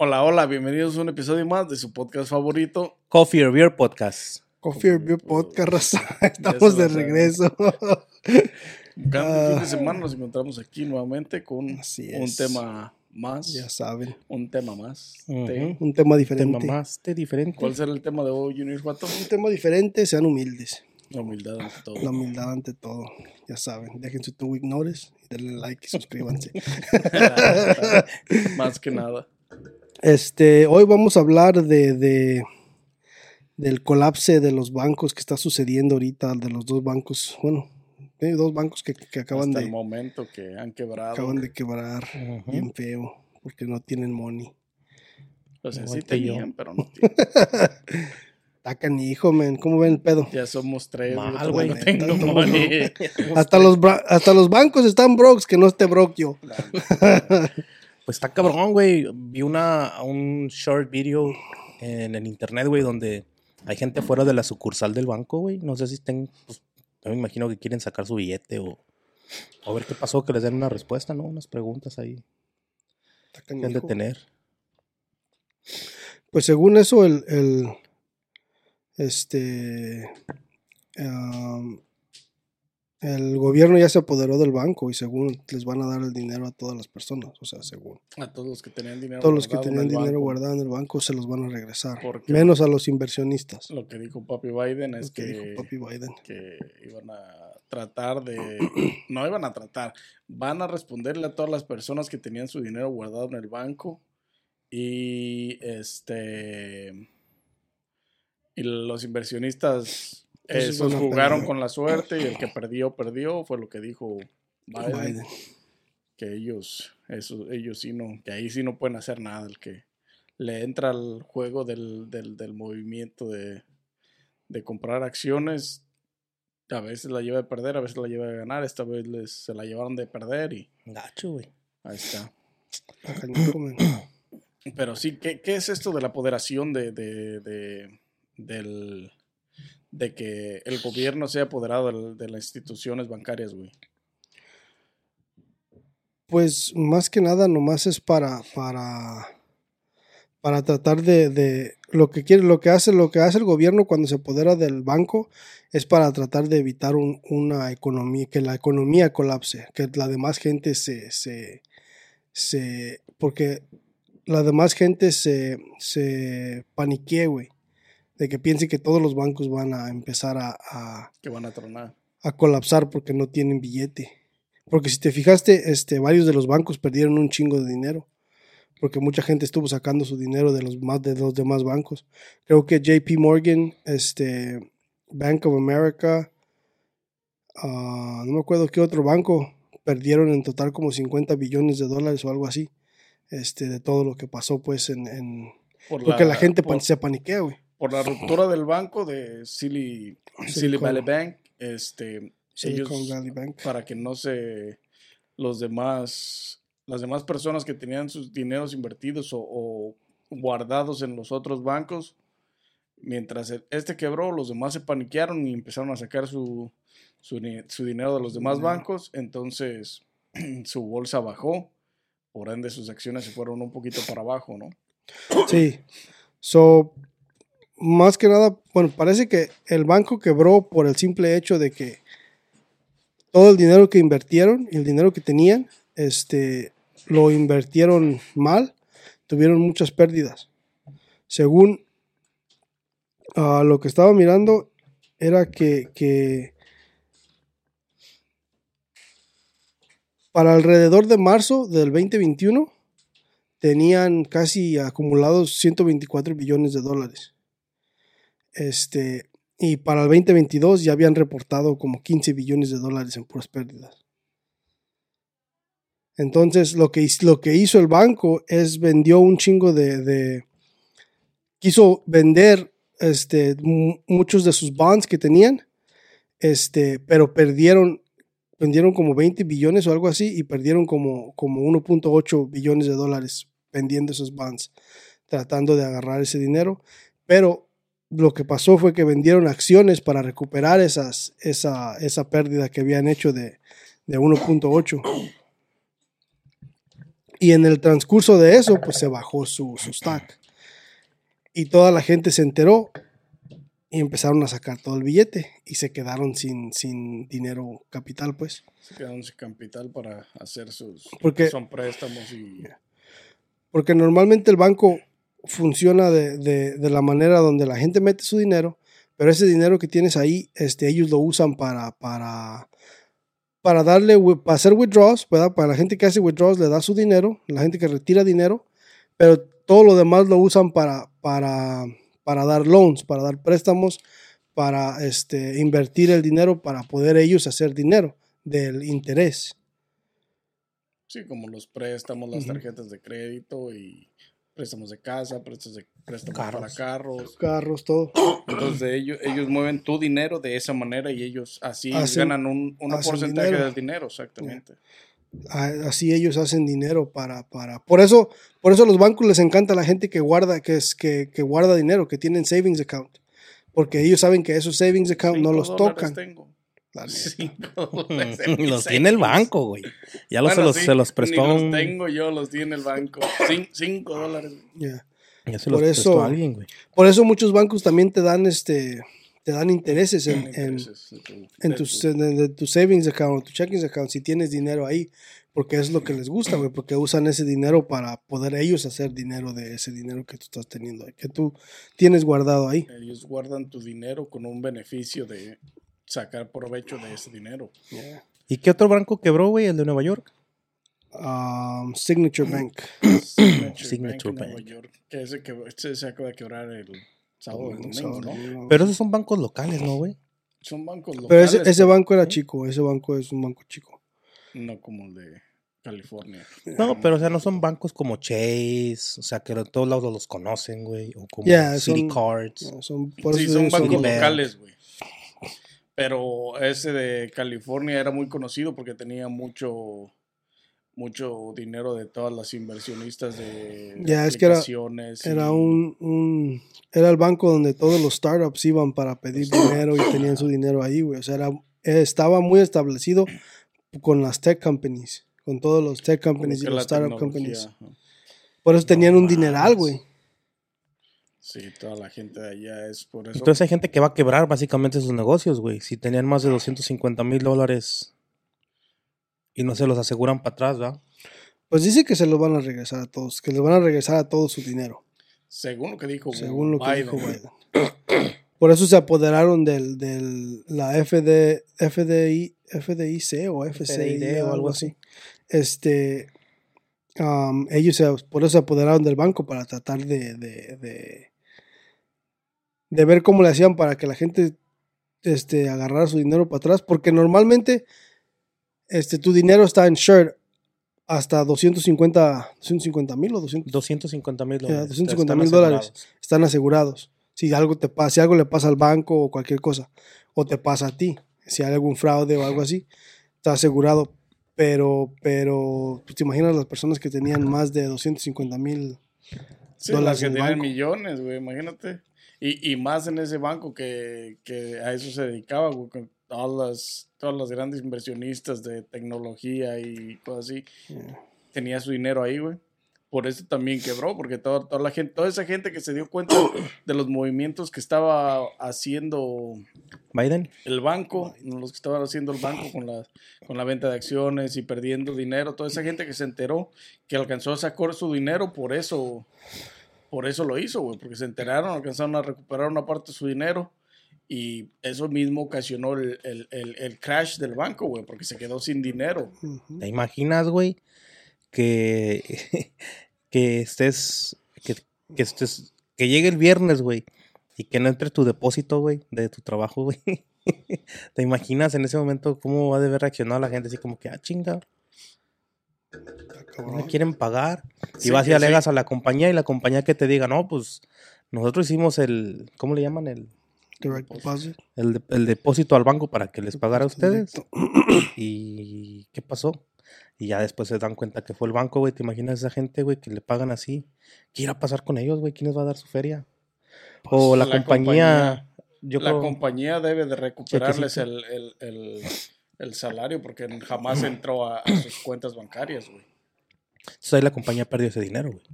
Hola, hola, bienvenidos a un episodio más de su podcast favorito. Coffee or Beer Podcast. Coffee or Beer Podcast, raza. Estamos de regreso. Cada fin de semana nos encontramos aquí nuevamente con Así un tema más. Ya saben. Un tema más. Te- Un tema diferente. Tema más de diferente. ¿Cuál será el tema de hoy, Junior Juato? Un tema diferente, sean humildes. La humildad ante todo. La humildad ante todo. Ya saben. Dejen su two week notice y denle like y suscríbanse. más que nada. Este, hoy vamos a hablar de, de- del colapse de los bancos que está sucediendo ahorita, de los dos bancos, bueno, hay dos bancos que, que acaban Hasta el de, momento que han quebrado. acaban de quebrar bien feo porque no tienen money. O sea, sí Aguante yo. tenían, pero no tienen. Tacan hijo, men, ¿cómo ven el pedo? Ya somos tres. Mal, güey. no tengo Tanto money. Hasta los, hasta los bancos están brokes, que no esté broke yo. Pues está cabrón, güey. Vi una, un short video en el internet, güey, donde hay gente fuera de la sucursal del banco, güey. No sé si estén, pues, yo me imagino que quieren sacar su billete o, o ver qué pasó, que les den una respuesta, ¿no? Unas preguntas ahí Está que han de tener. Pues según eso, el, el este am, el gobierno ya se apoderó del banco y según les van a dar el dinero a todas las personas, o sea, según A todos los que tenían dinero. todos los que tenían el dinero banco. guardado en el banco se los van a regresar, menos a los inversionistas. Lo que dijo Papi Biden es que que, dijo Papi Biden. que iban a tratar de... no iban a tratar, van a responderle a todas las personas que tenían su dinero guardado en el banco y este... Y los inversionistas Esos jugaron con la suerte y el que perdió, perdió, fue lo que dijo Biden, Biden. que ellos, eso, ellos sí no, que ahí sí no pueden hacer nada, el que le entra al juego del, del, del movimiento de, de comprar acciones, a veces la lleva de perder, a veces la lleva de ganar, esta vez les, se la llevaron de perder y Gacho, güey. ahí está. Pero sí, ¿qué, qué es esto de la apoderación de, de, de, del, de que el gobierno sea apoderado de, las instituciones bancarias, güey? Pues más que nada nomás es para para para tratar de, lo que quiere lo que hace lo que hace el gobierno cuando se apodera del banco es para tratar de evitar un- una economía que la economía colapse que la demás gente se se, se porque la demás gente se se paniquee güey de que piense que todos los bancos van a empezar a- a Que van a tronar. a colapsar porque no tienen billete. Porque si te fijaste, este, varios de los bancos perdieron un chingo de dinero. Porque mucha gente estuvo sacando su dinero de los más de los demás bancos. Creo que JP Morgan, este, Bank of America, ah, no me acuerdo qué otro banco, perdieron en total como 50 billones de dólares o algo así. Este, de todo lo que pasó, pues, en, en- Por porque la, gente por- se paniquea, güey. Por la ruptura del banco de Silly, Silly Valley Bank, este, ellos, Valley Bank. para que no se, los demás, las demás personas que tenían sus dineros invertidos o, o guardados en los otros bancos, mientras el- este quebró, los demás se paniquearon y empezaron a sacar su, su, su dinero de los demás bancos, entonces su bolsa bajó, por ende sus acciones se fueron un poquito para abajo, ¿no? Sí. So, más que nada, bueno, parece que el banco quebró por el simple hecho de que todo el dinero que invirtieron y el dinero que tenían, este, lo invirtieron mal, tuvieron muchas pérdidas. Según ah, lo que estaba mirando, era que, que para alrededor de marzo del 2021, tenían casi acumulados 124 billones de dólares. Este, y para el 2022 ya habían reportado como 15 billones de dólares en puras pérdidas. Entonces, lo que, lo que hizo el banco es vendió un chingo de. de- quiso vender este, mu- muchos de sus bonds que tenían, este, pero perdieron, vendieron como 20 billones o algo así y perdieron como, como 1.8 billones de dólares vendiendo esos bonds, tratando de agarrar ese dinero. Pero lo que pasó fue que vendieron acciones para recuperar esas, esa, esa pérdida que habían hecho de, de 1.8. Y en el transcurso de eso, pues se bajó su, su stock. Y toda la gente se enteró y empezaron a sacar todo el billete y se quedaron sin, sin dinero capital, pues. Se quedaron sin capital para hacer sus Porque- son préstamos y Porque normalmente el banco funciona de, de- de la manera donde la gente mete su dinero, pero ese dinero que tienes ahí, este, ellos lo usan para, para, para darle, para hacer withdrawals, ¿verdad? Para la gente que hace withdrawals le da su dinero, la gente que retira dinero, pero todo lo demás lo usan para, para, para dar loans, para dar préstamos, para este, invertir el dinero, para poder ellos hacer dinero del interés. sí, como los préstamos, las tarjetas de crédito y préstamos de casa, préstamos, de, préstamos Carros. para carros. Carros, todo. Entonces ellos, ellos mueven tu dinero de esa manera y ellos así Hacen- ganan un, porcentaje dinero. del dinero, exactamente. A- así ellos hacen dinero para, para. Por eso, por eso a los bancos les encanta la gente que guarda, que es, que, que guarda dinero, que tienen savings account. Porque ellos saben que esos savings account no los tocan. tengo. Cinco dólares los tiene el banco, güey. Ya los, Bueno, se, los, sí, se los ni prestó a los un- tengo yo, los tiene el banco. Cin- cinco dólares. Yeah. Ya se los Por prestó eso- a alguien, güey. Por eso muchos bancos también te dan este te dan intereses en, Intereses tus, tu- en- de tu savings account, tu checking account, si tienes dinero ahí, porque es lo que les gusta, güey, porque usan ese dinero para poder ellos hacer dinero de ese dinero que tú estás teniendo, que tú tienes guardado ahí. Ellos guardan tu dinero con un beneficio de sacar provecho de ese dinero. ¿Y qué otro banco quebró, güey? El de Nueva York. Um, Signature Bank. Signature, Signature Bank, Nueva. York, que ese, que ese se acaba de quebrar el sábado, el domingo, ¿no? Pero esos son bancos locales, ¿no, güey? Son bancos locales. Pero ese, ese banco era chico, ese banco es un banco chico. No como el de California. No, pero o sea, no son bancos como Chase, o sea, que en todos lados los conocen, güey, o como Yeah, City son- Cards. No, son, por Sí, son bancos locales, güey. Pero ese de California era muy conocido porque tenía mucho mucho dinero de todas las inversionistas de, Ya, es que era- Era un, un- era el banco donde todos los startups iban para pedir dinero y tenían su dinero ahí, güey. O sea, era, estaba muy establecido con las tech companies, con todos los tech companies y los startup tecnología, companies. Por eso tenían un dineral, güey. Sí, toda la gente de allá es por eso. Entonces hay gente que va a quebrar básicamente sus negocios, güey. Si tenían más de 250 mil dólares y no se los aseguran para atrás, ¿verdad? Pues dice que se los van a regresar a todos, que les van a regresar a todo su dinero, según lo que dijo según lo que Biden. dijo Biden. Por eso se apoderaron del, del la FD, FDI, FDIC o FCI o algo así. Este, um, ellos se, por eso se apoderaron del banco para tratar de, de, de, de ver cómo le hacían para que la gente este, agarrara su dinero para atrás, porque normalmente este, tu dinero está insured hasta 250 mil o 200 250 mil dólares. 250 están mil dólares. asegurados. están asegurados. Si algo te pasa, si algo le pasa al banco o cualquier cosa, o te pasa a ti, si hay algún fraude o algo así, está asegurado. Pero, pero, pues, te imaginas las personas que tenían más de 250 mil. Sí, dólares las que en el tienen banco. millones, güey, imagínate. Y, y más en ese banco que, que a eso se dedicaba, güey, con todas las, todas las grandes inversionistas de tecnología y cosas así. Tenía su dinero ahí, güey. Por eso también quebró, porque toda, toda la gente, toda esa gente que se dio cuenta de los movimientos que estaba haciendo Biden. el banco, los que estaban haciendo el banco con la, con la venta de acciones y perdiendo dinero, toda esa gente que se enteró que alcanzó a sacar su dinero, por eso, por eso lo hizo, güey, porque se enteraron, alcanzaron a recuperar una parte de su dinero y eso mismo ocasionó el, el- el- crash del banco, güey, porque se quedó sin dinero. ¿Te imaginas, güey? Que, que estés, que, que estés, que llegue el viernes, güey, y que no entre tu depósito, güey, de tu trabajo, güey. ¿Te imaginas en ese momento cómo va a deber reaccionar la gente? Así como que, ah, chinga, no me quieren pagar. Sí, y vas y alegas sí. a la compañía y la compañía que te diga, no, pues nosotros hicimos el, ¿cómo le llaman? El, Direct deposit. el, el depósito al banco para que les pagara a ustedes. ¿Y qué pasó? Y ya después se dan cuenta que fue el banco, güey. ¿Te imaginas esa gente, güey, que le pagan así? ¿Qué irá a pasar con ellos, güey? ¿Quién les va a dar su feria? o la, la compañía. Yo la creo- compañía debe de recuperarles el, el- el- el salario porque jamás entró a, a sus cuentas bancarias, güey. Entonces ahí la compañía perdió ese dinero, güey.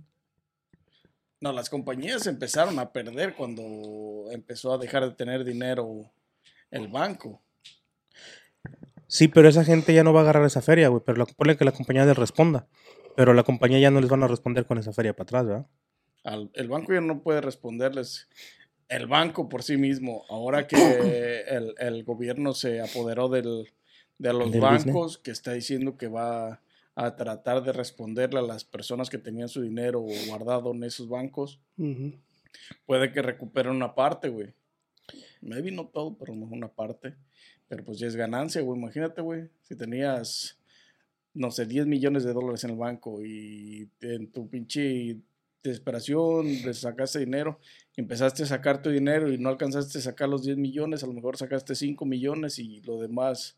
No, las compañías empezaron a perder cuando empezó a dejar de tener dinero el banco. Sí, pero esa gente ya no va a agarrar esa feria, güey. Pero la, ponle que la compañía les responda. Pero la compañía ya no les van a responder con esa feria para atrás, ¿verdad? Al- el banco ya no puede responderles. El banco por sí mismo, ahora que el, el gobierno se apoderó del, de los bancos, que está diciendo que va a tratar de responderle a las personas que tenían su dinero guardado en esos bancos, puede que recuperen una parte, güey. Maybe no todo, pero a lo mejor una parte. Pero pues ya es ganancia, güey. Imagínate, güey. Si tenías, no sé, 10 millones de dólares en el banco y en tu pinche desesperación sacaste dinero, empezaste a sacar tu dinero y no alcanzaste a sacar los 10 millones, a lo mejor sacaste 5 millones y lo demás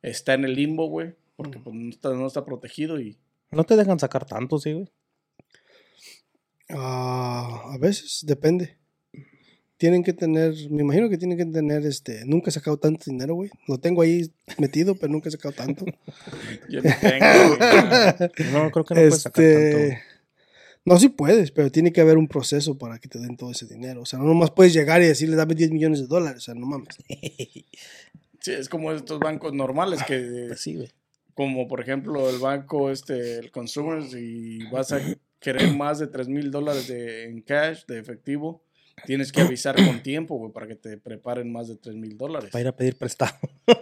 está en el limbo, güey. Porque pues no está, no está protegido y No te dejan sacar tanto, sí, güey. Ah, a veces, depende. Tienen que tener, me imagino que tienen que tener, este, nunca he sacado tanto dinero, güey. Lo tengo ahí metido, pero nunca he sacado tanto. yo no tengo, güey. No, creo que no puedes sacar tanto. este, no, sí puedes, pero tiene que haber un proceso para que te den todo ese dinero. O sea, no nomás puedes llegar y decirle, dame 10 millones de dólares. O sea, no mames. Sí, es como estos bancos normales que Pues sí, güey. Como por ejemplo el banco, este, el Consumers, y vas a querer más de 3 mil dólares de, en cash, de efectivo, tienes que avisar con tiempo, güey, para que te preparen más de 3 mil dólares. Para ir a pedir prestado.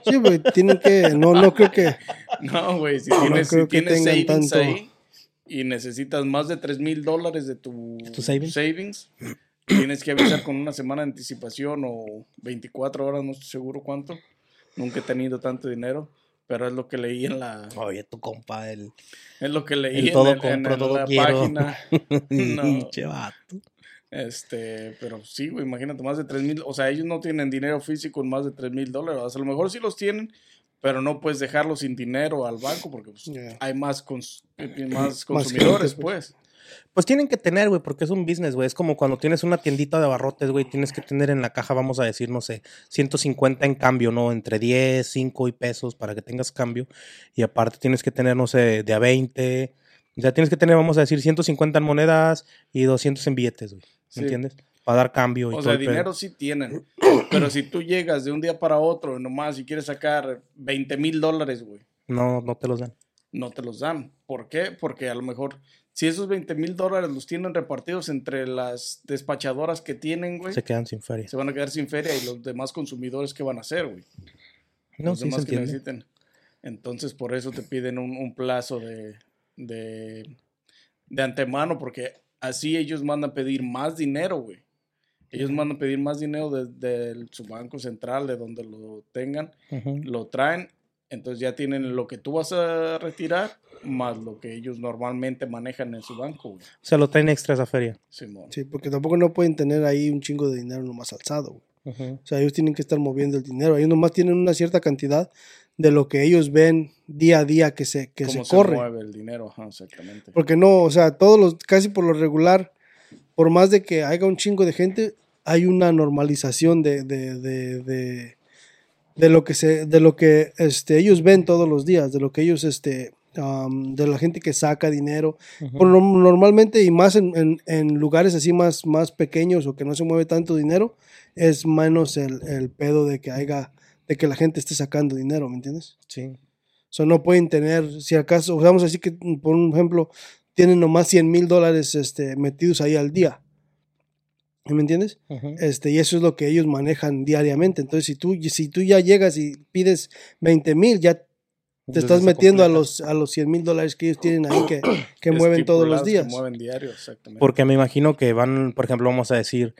Sí, güey, tienen que, no, no creo que, No, güey, si tienes, si tienes savings tanto. ahí y necesitas más de 3 mil dólares de tu, ¿Tu savings? savings, tienes que avisar con una semana de anticipación o 24 horas, no estoy seguro cuánto. Nunca he tenido tanto dinero, pero es lo que leí en la, Oye, tu compa, el, Es lo que leí El en, todo el- en compro, el- todo la quiero. página. No. Pinche vato. Este, pero sí, güey, imagínate, más de 3 mil. O sea, ellos no tienen dinero físico en más de 3 mil dólares. O sea, a lo mejor sí los tienen, pero no puedes dejarlo sin dinero al banco porque pues, Yeah. hay más, cons- más consumidores, pues. pues. Pues tienen que tener, güey, porque es un business, güey. Es como cuando tienes una tiendita de abarrotes, güey, tienes que tener en la caja, vamos a decir, no sé, 150 en cambio, ¿no? Entre 10, 5 y pesos para que tengas cambio. Y aparte tienes que tener, no sé, de a 20. O sea, tienes que tener, vamos a decir, 150 en monedas y 200 en billetes, güey. ¿Me Sí. entiendes? Para dar cambio y O todo sea, dinero sí tienen. Pero si tú llegas de un día para otro nomás y quieres sacar 20 mil dólares, güey, No, no te los dan. no te los dan. ¿Por qué? Porque a lo mejor si esos 20 mil dólares los tienen repartidos entre las despachadoras que tienen, güey, Se quedan sin feria. se van a quedar sin feria y los demás consumidores, ¿qué van a hacer, güey? No, los sí se demás que necesiten. Entonces, por eso te piden un, un plazo de, de, de antemano, porque así ellos mandan pedir más dinero, güey. Ellos mandan pedir más dinero desde el- su banco central, de donde lo tengan, lo traen, entonces ya tienen lo que tú vas a retirar, más lo que ellos normalmente manejan en su banco, güey. O sea, lo traen extra esa feria. Simón. sí, porque tampoco no pueden tener ahí un chingo de dinero nomás alzado, güey. O sea, ellos tienen que estar moviendo el dinero. Ellos nomás tienen una cierta cantidad de lo que ellos ven día a día que se, que se ¿Cómo se, corre. mueve el dinero? Ajá, exactamente. Porque no, o sea, todos los, casi por lo regular, por más de que haya un chingo de gente, hay una normalización de, de, de, de, de lo que se, de lo que este, ellos ven todos los días, de lo que ellos, este, de la gente que saca dinero. Por lo- normalmente, y más en, en- en lugares así más, más pequeños o que no se mueve tanto dinero, es menos el, el pedo de que haya, de que la gente esté sacando dinero, ¿me entiendes? Sí. O sea, no pueden tener, si acaso, vamos a decir que, por un ejemplo, tienen nomás 100 mil dólares este, metidos ahí al día. ¿Me entiendes? Este, y eso es lo que ellos manejan diariamente. Entonces, si tú, si tú ya llegas y pides 20 mil, ya te Entonces estás metiendo a los, a los 100 mil dólares que ellos tienen ahí que, que mueven todos los que días. mueven diario, exactamente. Porque me imagino que van, por ejemplo, vamos a decir,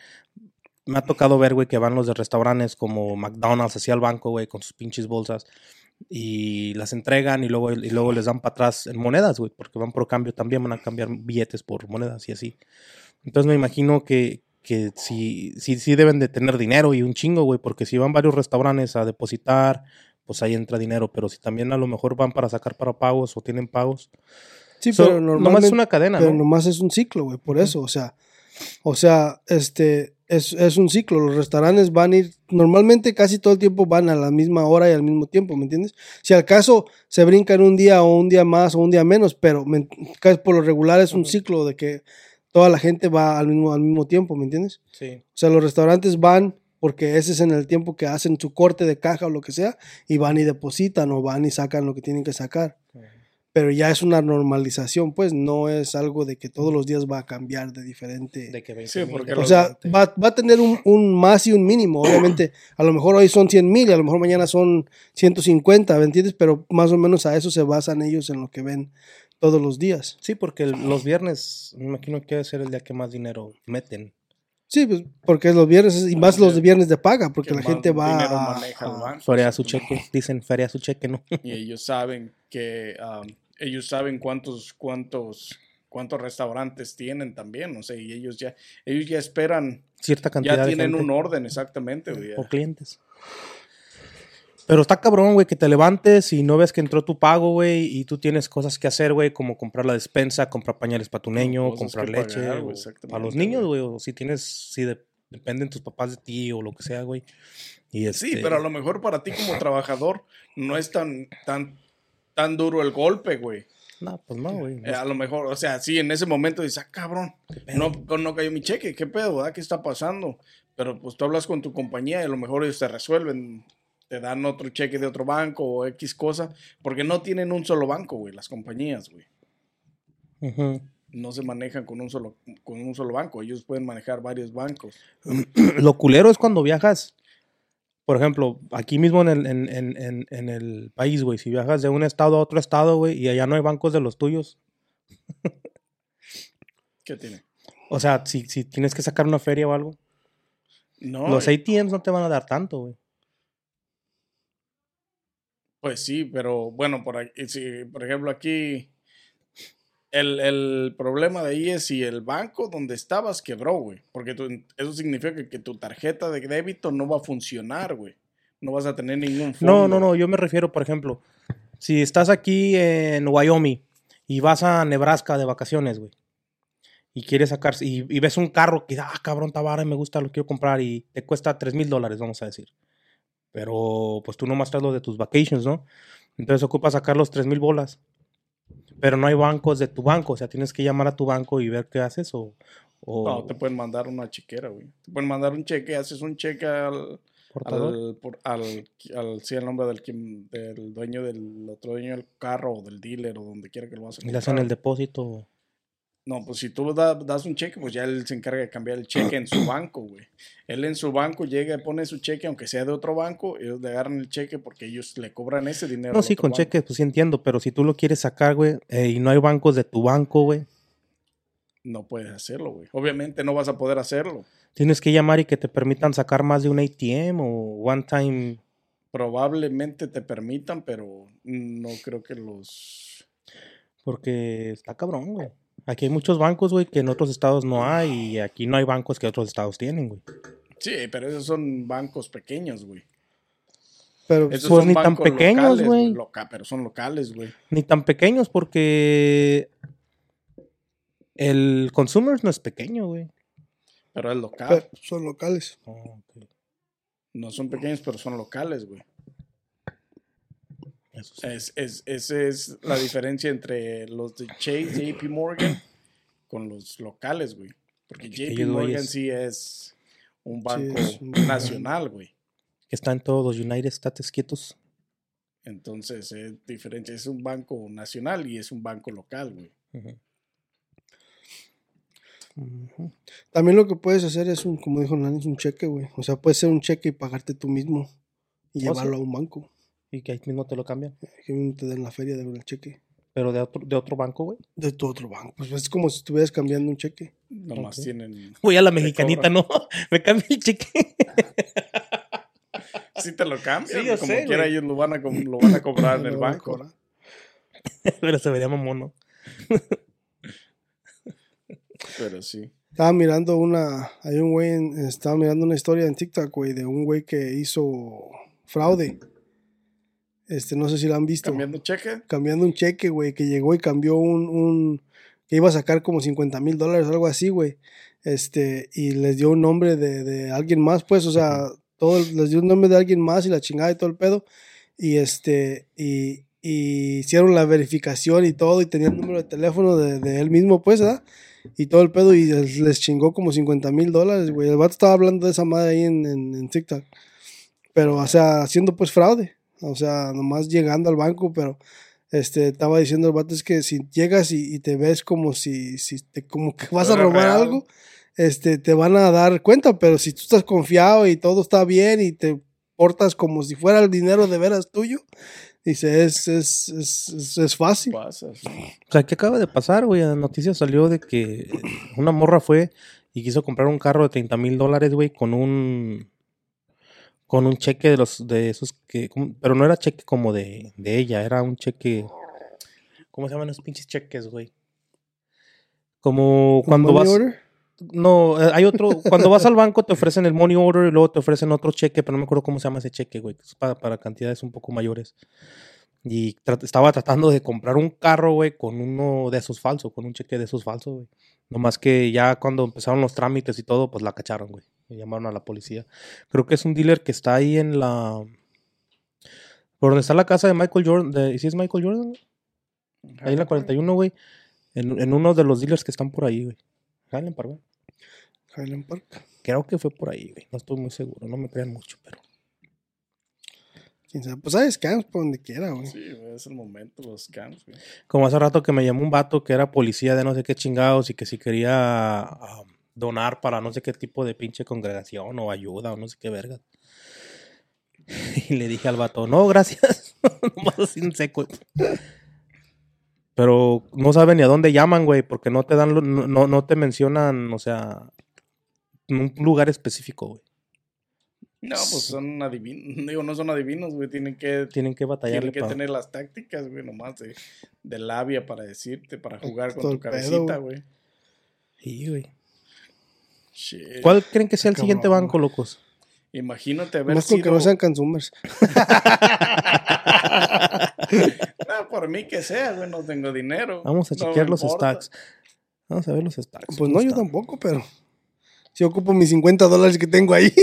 me ha tocado ver, güey, que van los de restaurantes como McDonald's hacia el banco, güey, con sus pinches bolsas y las entregan y luego, y luego les dan para atrás en monedas, güey, porque van por cambio también, van a cambiar billetes por monedas y así. Entonces me imagino que, que sí, sí, sí deben de tener dinero y un chingo, güey, porque si van varios restaurantes a depositar, pues ahí entra dinero, pero si también a lo mejor van para sacar para pagos o tienen pagos. Sí, So, pero nomás es una cadena, pero ¿no? nomás es un ciclo, güey, por eso, o sea, o sea, este, es, es un ciclo. Los restaurantes van a ir, normalmente casi todo el tiempo van a la misma hora y al mismo tiempo, ¿me entiendes? Si al caso se brincan un día o un día más o un día menos, pero me- por lo regular es un ciclo de que toda la gente va al mismo, al mismo tiempo, ¿me entiendes? Sí. O sea, los restaurantes van porque ese es en el tiempo que hacen su corte de caja o lo que sea, y van y depositan o van y sacan lo que tienen que sacar. Pero ya es una normalización, pues no es algo de que todos los días va a cambiar de diferente. De que 20 Sí, mil, porque de o sea, va, va a tener un, un más y un mínimo. Obviamente, a lo mejor hoy son 100 mil y a lo mejor mañana son 150, ¿me entiendes? Pero más o menos a eso se basan ellos en lo que ven todos los días. Sí, porque el- los viernes, me imagino que debe ser el día que más dinero meten. Sí, pues porque los viernes, y más los viernes de paga, porque que la gente va a- a- Feria su cheque, dicen feria su cheque, ¿no? y ellos saben que um, ellos saben cuántos cuántos cuántos restaurantes tienen también, o sea, y ellos ya ellos ya esperan, Cierta cantidad ya de tienen gente un orden exactamente, güey, o clientes. Pero está cabrón, güey, que te levantes y no ves que entró tu pago, güey, y tú tienes cosas que hacer, güey, como comprar la despensa, comprar pañales para tu niño, cosas comprar leche, pagar, güey, para los niños, güey. o si tienes, si de- dependen tus papás de ti o lo que sea, güey. Y Sí, este, pero a lo mejor para ti como trabajador no es tan tan tan duro el golpe, güey. No, pues no, güey. Eh, a lo mejor, o sea, sí, en ese momento dices, ah, cabrón, no, no cayó mi cheque, ¿qué pedo, verdad? ¿Qué está pasando? Pero pues tú hablas con tu compañía y a lo mejor ellos te resuelven, te dan otro cheque de otro banco o X cosa, porque no tienen un solo banco, güey, las compañías, güey. No se manejan con un solo con un solo banco, ellos pueden manejar varios bancos. Lo culero es cuando viajas, por ejemplo, aquí mismo en el, en, en, en, en el país, güey, si viajas de un estado a otro estado, güey, y allá no hay bancos de los tuyos. ¿Qué tiene? O sea, si, si tienes que sacar una feria o algo, No, los eh, ATMs no te van a dar tanto, güey. Pues sí, pero bueno, por, aquí, si, por ejemplo, aquí el, el problema de ahí es si el banco donde estabas quebró, güey. Porque eso significa que, que tu tarjeta de débito no va a funcionar, güey. No vas a tener ningún fondo. No, no, no, yo me refiero, por ejemplo, si estás aquí en Wyoming y vas a Nebraska de vacaciones, güey, y quieres sacar, y, y ves un carro que, ah, cabrón, tabara, me gusta, lo quiero comprar y te cuesta 3 mil dólares, vamos a decir. Pero pues tú nomás traes lo de tus vacations, ¿no? Entonces ocupas sacar los 3 mil bolas. Pero no hay bancos de tu banco, o sea, tienes que llamar a tu banco y ver qué haces o... o No, te pueden mandar una chequera, güey. Te pueden mandar un cheque, haces un cheque al, al, por- al, al, sí, al nombre del, del dueño del otro dueño del carro o del dealer o donde quiera que lo vas a y le hacen comprar. el depósito. No, pues si tú da- das un cheque, pues ya él se encarga de cambiar el cheque en su banco, güey. Él en su banco llega y pone su cheque, aunque sea de otro banco, ellos le agarran el cheque porque ellos le cobran ese dinero. No, sí, con banco. cheques, pues sí entiendo, pero si tú lo quieres sacar, güey, eh, y no hay bancos de tu banco, güey, No puedes hacerlo, güey. Obviamente no vas a poder hacerlo. tienes que llamar y que te permitan sacar más de un ATM o one time. Probablemente te permitan, pero no creo que los... Porque está cabrón, güey. Aquí hay muchos bancos, güey, que en otros estados no hay y aquí no hay bancos que otros estados tienen, güey. Sí, pero esos son bancos pequeños, güey. Pero Esos Pues son ni tan pequeños, locales, güey. loca- pero son locales, güey. Ni tan pequeños porque el consumer no es pequeño, güey. Pero es local. pero son locales. Oh. No son pequeños, pero son locales, güey. Eso sí. Es, es, esa es la diferencia entre los de Chase, JP Morgan, con los locales, güey. Porque JP Morgan sí es un banco es un- nacional, güey. Que está en todos los United States quietos. Entonces es diferente. Es un banco nacional y es un banco local, güey. También lo que puedes hacer es un, como dijo Nani, es un cheque, güey. O sea, puede ser un cheque y pagarte tú mismo y ¿Oh, llevarlo a un banco. Y que ahí mismo te lo cambian. Que mismo te den la feria de el cheque. Pero de otro, de otro banco, güey. De tu otro banco. Pues es como si estuvieras cambiando un cheque. Nomás Ok. tienen. Voy a la mexicanita, ¿no? Me cambia el cheque. Sí te lo cambian. Sí, yo como sé, quiera, güey. ellos lo van a, lo van a cobrar en el banco. Pero se vería mamón, ¿no? Pero sí. Estaba mirando una. Hay un güey. en- Estaba mirando una historia en TikTok, güey, de un güey que hizo fraude. Este, no sé si lo han visto. Cambiando cheque. cambiando un cheque, güey, que llegó y cambió un, un que iba a sacar como 50 mil dólares algo así, güey. Este, y les dio un nombre de, de alguien más, pues, o sea, todo, les dio un nombre de alguien más y la chingada y todo el pedo. Y este, y, y hicieron la verificación y todo, y tenía el número de teléfono de, de él mismo, pues, ¿verdad? Y todo el pedo, y les, les chingó como 50 mil dólares, güey. El vato estaba hablando de esa madre ahí en, en, en TikTok. Pero, o sea, haciendo pues fraude. O sea, nomás llegando al banco, pero este, estaba diciendo el vato es que si llegas y, y te ves como si, si te, como que vas a robar real. algo, este, te van a dar cuenta, pero si tú estás confiado y todo está bien y te portas como si fuera el dinero de veras tuyo, dice, es, es, es, es, es fácil. O sea, ¿qué acaba de pasar, güey? La noticia salió de que una morra fue y quiso comprar un carro de 30 mil dólares, güey, con un con un cheque de los de esos que pero no era cheque como de, de ella, era un cheque ¿cómo se llaman esos pinches cheques, güey? Como cuando Money vas order. no, eh, hay otro cuando vas al banco te ofrecen el money order y luego te ofrecen otro cheque, pero no me acuerdo cómo se llama ese cheque, güey, es para, para cantidades un poco mayores. Y tra- estaba tratando de comprar un carro, güey, con uno de esos falsos, con un cheque de esos falsos, güey. Nomás que ya cuando empezaron los trámites y todo, pues la cacharon, güey. Y llamaron a la policía. Creo que es un dealer que está ahí en la... Por donde está la casa de Michael Jordan. De, ¿Sí es Michael Jordan? Ahí en la 41, güey. En, en uno de los dealers que están por ahí, güey. Highland Park, güey. Highland Park. Creo que fue por ahí, güey. No estoy muy seguro. No me crean mucho, pero... Quién sabe. Pues hay scams por donde quiera, güey. Sí, es el momento, los scams, güey. Como hace rato que me llamó un vato que era policía de no sé qué chingados y que si quería ah, donar para no sé qué tipo de pinche congregación o ayuda o no sé qué verga. Y le dije al vato, no, gracias. Nomás así en seco. Pero no saben ni a dónde llaman, güey, porque no te dan, lo- no, no- te mencionan, o sea, un lugar específico, güey. No, pues son adivinos. Digo, no son adivinos, güey. Tienen que, Tienen que batallarle tienen que pa- tener las tácticas, güey, nomás de, de labia para decirte, para jugar con tu cabecita, güey. güey. Sí, güey. Shit. ¿Cuál creen que sea el siguiente Cabrón. banco, locos? Imagínate haber Más con sido... que no sean consumers. Ah, por mí que sea, güey, no tengo dinero. Vamos a No chequear los importa. stacks. Vamos a ver los stacks. Pues ¿cómo no, yo tampoco, pero si ocupo mis 50 dólares que tengo ahí.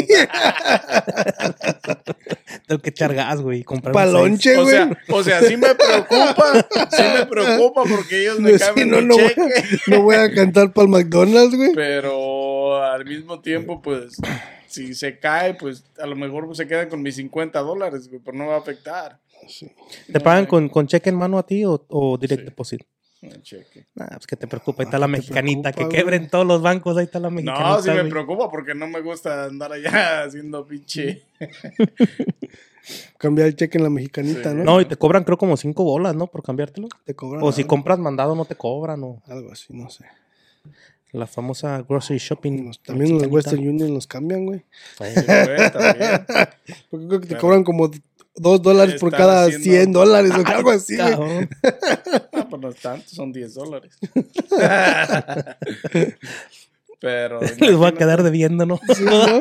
Tengo que echar gas, güey. Palonche, O güey. sea, o sea, sí me preocupa, sí me preocupa porque ellos me No, sí, cambian no, mi no voy, cheque, a, no voy a cantar para el McDonald's, güey. pero al mismo tiempo, pues, si se cae, pues, a lo mejor se quedan con mis 50 dólares, güey, pero no va a afectar. ¿Te pagan con, con cheque en mano a ti o, o direct Sí. deposit? El cheque. Nah, pues que te preocupa. Ahí Ah, está la ¿qué te mexicanita. preocupa, que quebren güey? todos los bancos. Ahí está la mexicanita. No, sí me güey. preocupa porque no me gusta andar allá haciendo pinche. Cambiar el cheque en la mexicanita, Sí. ¿no? No, y te cobran creo como cinco bolas, ¿no? Por cambiártelo. Te cobran O si compras mandado no te cobran. O algo así, no sé. la famosa grocery shopping. Nos- también los. Western Union los cambian, güey. Sí, güey, también. Porque creo que te Claro. cobran como 2 dólares por cada haciendo- 100 dólares o algo así, cabrón. No, pues no es tanto, son 10 dólares. Pero. Les voy a quedar debiendo, ¿no? Sí, ¿no?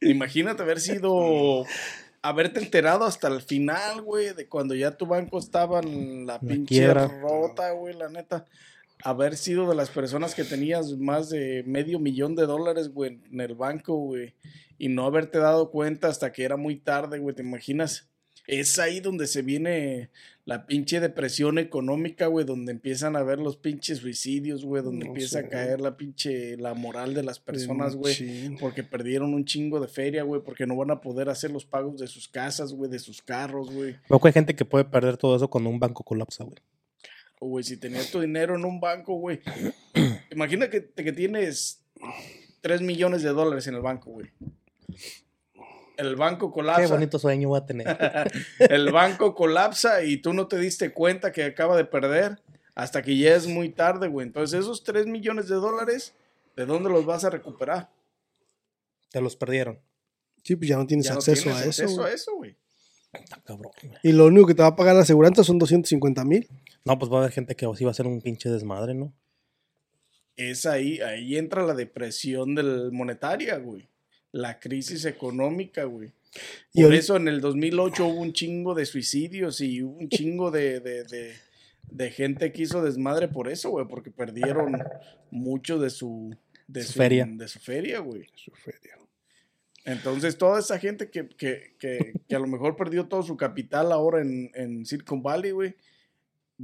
Imagínate haber sido. Haberte enterado hasta el final, güey, de cuando ya tu banco estaba en la pinche quiebra. rota, güey, la neta. Haber sido de las personas que tenías más de medio millón de dólares, güey, en el banco, güey. Y no haberte dado cuenta hasta que era muy tarde, güey, ¿te imaginas? Es ahí donde se viene la pinche depresión económica, güey, donde empiezan a ver los pinches suicidios, güey, donde No empieza sé. a caer la pinche, la moral de las personas, güey Sí. porque perdieron un chingo de feria, güey, porque no van a poder hacer los pagos de sus casas, güey, de sus carros, güey. Que hay gente que puede perder todo eso cuando un banco colapsa, güey. O, güey, si tenías tu dinero en un banco, güey. Imagina que, que tienes 3 millones de dólares en el banco, güey. El banco Qué colapsa. bonito sueño voy a tener. El banco colapsa y tú no te diste cuenta que acaba de perder hasta que ya es muy tarde, güey. Entonces, esos 3 millones de dólares, ¿de dónde los vas a recuperar? Te los perdieron. Sí, pues ya no tienes Ya no acceso tienes a eso. acceso güey. a eso, güey. Está cabrón, güey. Y lo único que te va a pagar la aseguranza son 250 mil. No, pues va a haber gente que sí va a ser un pinche desmadre, ¿no? es ahí, ahí entra la depresión del monetaria, güey. La crisis económica, güey. Y Por eso en el 2008 hubo un chingo de suicidios y hubo un chingo de, de, de, de gente que hizo desmadre por eso, güey, porque perdieron mucho de su, de Su feria. De su feria, güey. Su feria. Entonces, toda esa gente que, que, que, que a lo mejor perdió todo su capital ahora en, en Silicon Valley, güey,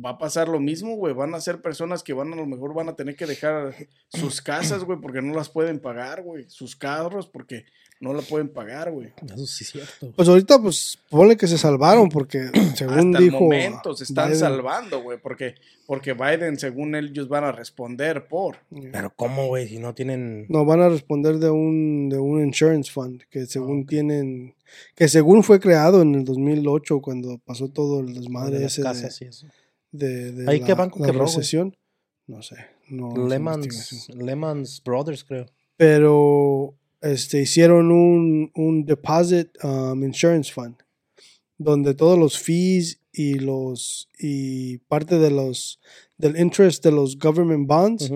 va a pasar lo mismo, güey. Van a ser personas que van a lo mejor van a tener que dejar sus casas, güey, porque no las pueden pagar, güey. Sus carros, porque no la pueden pagar, güey. Eso sí es cierto. Pues ahorita, pues, ponle que se salvaron porque, según Hasta el dijo. momento se están Biden- salvando, güey, porque, porque Biden, según ellos, van a responder por. Pero ¿cómo, güey? Si no tienen... No, van a responder de un, de un insurance fund que Ah, según tienen, que según fue creado en el 2008 cuando pasó todo el desmadre de las ese de, casas y eso. De, de ¿Ahí la, qué banco la quebró. No sé. No. Lemons Brothers, creo. Pero este, hicieron un, un deposit um, insurance fund donde todos los fees y los y parte de los del interest de los government bonds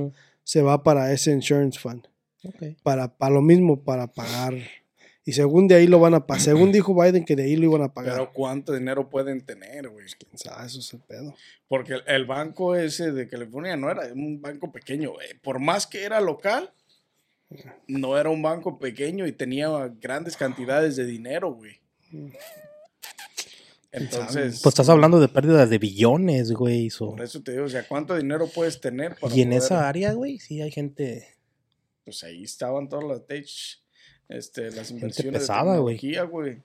se va para ese insurance fund. Para, para lo mismo, para pagar. Y según de ahí lo van a pagar. Según dijo Biden que de ahí lo iban a pagar. Pero ¿cuánto dinero pueden tener, güey? Quién sabe, eso es el pedo. Porque el, el banco ese de California no era un banco pequeño. güey. Por más que era local, no era un banco pequeño y tenía grandes cantidades de dinero, güey. Entonces, Pues estás hablando de pérdidas de billones, güey. so- por eso te digo, o sea, ¿cuánto dinero puedes tener para Y en poder- esa área, güey, sí hay gente... Pues ahí estaban todas las tech, este, las inversiones pesada, de güey. tecnología, güey.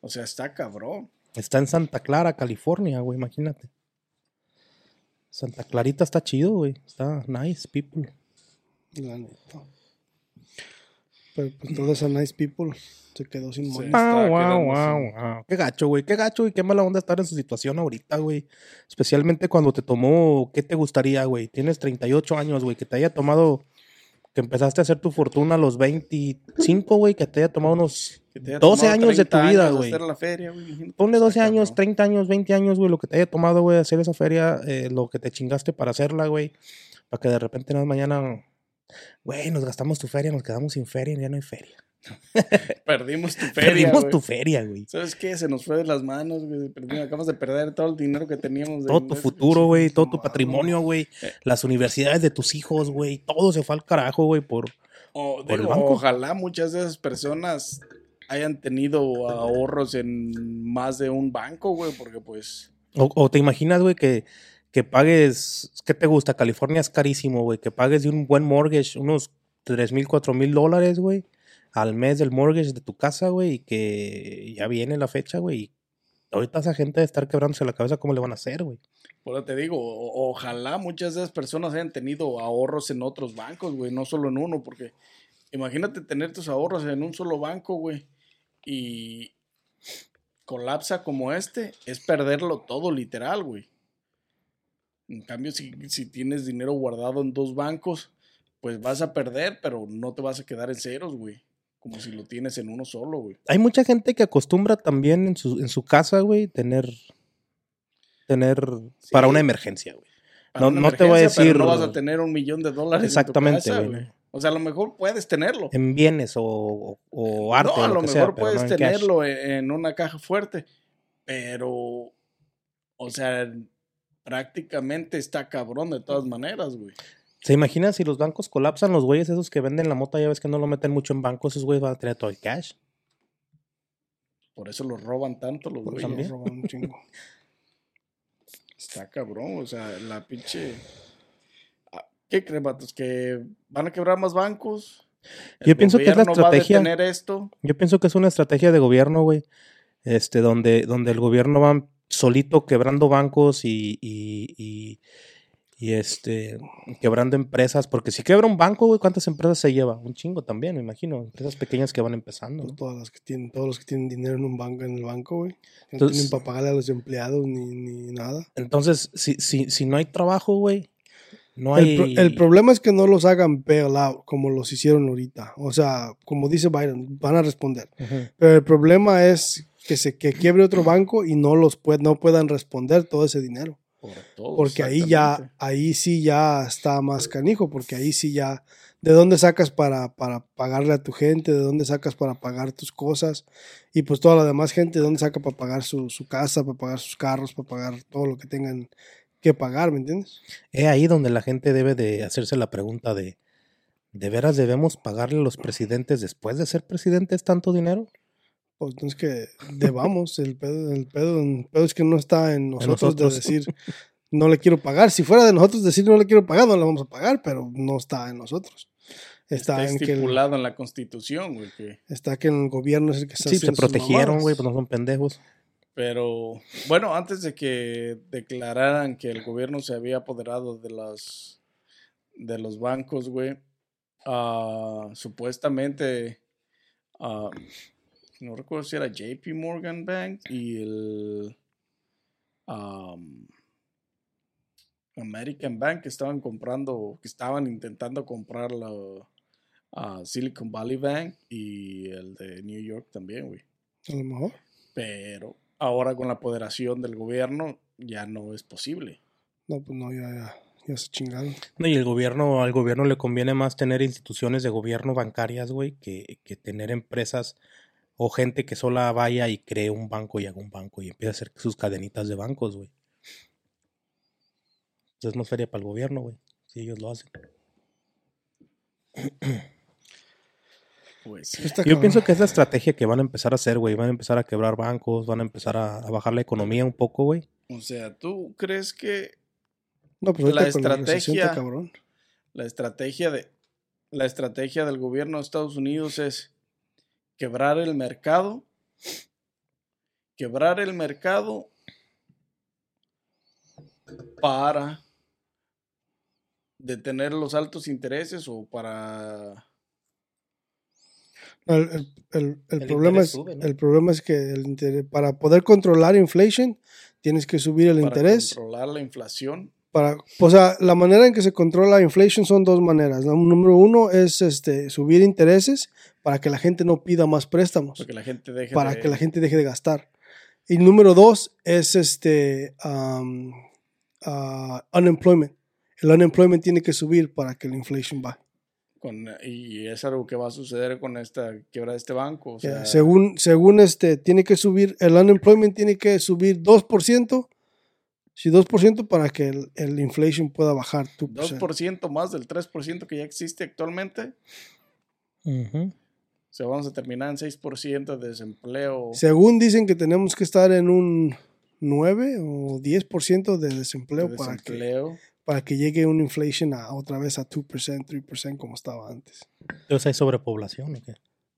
O sea, está cabrón. Está en Santa Clara, California, güey, imagínate. Santa Clarita está chido, güey. Está nice, people. La neta. Pero pues toda esa nice people se quedó sin Sí. guau, sin- guau. Qué gacho, güey. Qué gacho y qué mala onda estar en su situación ahorita, güey. Especialmente cuando te tomó, ¿qué te gustaría, güey? Tienes 38 años, güey. Que te haya tomado, que empezaste a hacer tu fortuna a los 25, güey. Que te haya tomado unos te haya 12 tomado años de tu 30 vida, güey. la. Ponle Está 12 años, cabrón. 30 años, 20 años, güey, lo que te haya tomado, güey, hacer esa feria, eh, lo que te chingaste para hacerla, güey. Para que de repente nada más mañana, güey, nos gastamos tu feria, nos quedamos sin feria, ya no hay feria. Perdimos tu feria, Perdimos güey. tu feria, güey. ¿Sabes qué? Se nos fue de las manos, güey. Acabamos de perder todo el dinero que teníamos. de- Todo tu futuro, güey, todo tu patrimonio, güey. Eh. Las universidades de tus hijos, güey. Todo se fue al carajo, güey, por... O, por el digo, banco. ojalá muchas de esas personas hayan tenido ahorros en más de un banco, güey, porque pues... O, o te imaginas, güey, que, que pagues, ¿qué te gusta? California es carísimo, güey, que pagues de un buen mortgage unos 3 mil, 4 mil dólares, güey, al mes del mortgage de tu casa, güey, y que ya viene la fecha, güey. Ahorita esa gente de estar quebrándose la cabeza, ¿cómo le van a hacer, güey? Por eso te digo, ojalá muchas de esas personas hayan tenido ahorros en otros bancos, güey, no solo en uno, porque imagínate tener tus ahorros en un solo banco, güey, y colapsa como este, es perderlo todo literal, güey. En cambio, si, si tienes dinero guardado en dos bancos, pues vas a perder, pero no te vas a quedar en ceros, güey. Como si lo tienes en uno solo, güey. Hay mucha gente que acostumbra también en su, en su casa, güey, tener, tener para una emergencia, güey. No- no te voy a pero decir- No vas a tener un millón de dólares. Exactamente, en tu casa, güey. güey. O sea, a lo mejor puedes tenerlo. En bienes o, o- o arte, no, a lo, mejor sea, puedes no en cash. tenerlo en, en una caja fuerte, pero, o sea, prácticamente está cabrón de todas maneras, güey. ¿Se imagina si los bancos colapsan, los güeyes esos que venden la mota, ya ves que no lo meten mucho en bancos, esos güeyes van a tener todo el cash? Por eso los roban tanto los güeyes. nos roban un chingo. Está cabrón, o sea, la pinche... Ah, ¿Qué creen, vatos? ¿Que van a quebrar más bancos? Yo pienso que es la a estrategia- esto? Yo pienso que es una estrategia de gobierno, güey. Este, donde, donde el gobierno va solito quebrando bancos y, y, y, y, este, quebrando empresas. Porque si quebra un banco, güey, ¿cuántas empresas se lleva? Un chingo también, me imagino. Empresas pequeñas que van empezando. Pues ¿no? todas las que tienen, todos los que tienen dinero en un banco, en el banco, güey. No Entonces- tienen para pagarle a los empleados ni, ni nada. Entonces, si, si, si no hay trabajo, güey, no El, hay... pro- el problema es que no los hagan bailout como los hicieron ahorita. O sea, como dice Biden, van a responder. Pero el problema es que se que quiebre otro banco y no los no puedan responder todo ese dinero. Por todo, Porque ahí ya, ahí sí ya está más canijo, porque ahí sí ya, ¿de dónde sacas para, para pagarle a tu gente? ¿De dónde sacas para pagar tus cosas? Y pues toda la demás gente, ¿de dónde saca para pagar su, su casa, para pagar sus carros, para pagar todo lo que tengan que pagar, ¿me entiendes? Es ahí donde la gente debe de hacerse la pregunta de, ¿de veras debemos pagarle a los presidentes después de ser presidentes tanto dinero? Pues no es que debamos, el pedo, el pedo, el pedo es que no está en nosotros, nosotros. de decir no le quiero pagar. Si fuera de nosotros decir no le quiero pagar, no le vamos a pagar, pero no está en nosotros. Está, Está en que el, estipulado en la constitución, güey, que está que el gobierno es el que está Sí, se protegieron, güey, pues no son pendejos. Pero bueno, antes de que declararan que el gobierno se había apoderado de las de los bancos, güey, ah, supuestamente ah, no recuerdo si era JP Morgan Bank y el am, American Bank que estaban comprando, que estaban intentando comprar la ah, Silicon Valley Bank y el de New York también, güey. A lo mejor. Pero ahora con la apoderación del gobierno ya no es posible. No, pues no, ya, ya, ya se chingaron. No, y el gobierno, al gobierno le conviene más tener instituciones de gobierno bancarias, güey, que, que tener empresas o gente que sola vaya y cree un banco y haga un banco y empiece a hacer sus cadenitas de bancos, güey. Entonces es más feria para el gobierno, güey, si ellos lo hacen. Pues sí. Yo cabrón. pienso que es la estrategia que van a empezar a hacer, güey. Van a empezar a quebrar bancos, van a empezar a, a bajar la economía un poco, güey. O sea, ¿tú crees que No, pues la estrategia- cabrón. la estrategia de la estrategia del gobierno de Estados Unidos es quebrar el mercado? Quebrar el mercado para detener los altos intereses o para El, el- el- el El problema es, sube, ¿no? el problema es que el interés, para poder controlar inflation, tienes que subir el para interés. controlar la inflación? Para, o sea, la manera en que se controla la inflation son dos maneras. ¿no? Número uno es este, subir intereses para que la gente no pida más préstamos, Para que la gente deje para de- que la gente deje de gastar. Y número dos es este um, ah, unemployment. El unemployment tiene que subir para que la inflation baje. con- y es algo que va a suceder con esta quiebra de este banco. O sea, según, según este, tiene que subir, el unemployment tiene que subir 2%, sí, 2% para que el, el inflation pueda bajar 2%. 2% más del 3% que ya existe actualmente. O sea, vamos a terminar en 6% de desempleo. Según dicen que tenemos que estar en un 9 o 10% de desempleo, de Para, que, desempleo. para que llegue una inflation a, otra vez a 2%, 3% como estaba antes. Entonces hay sobrepoblación, ¿o qué?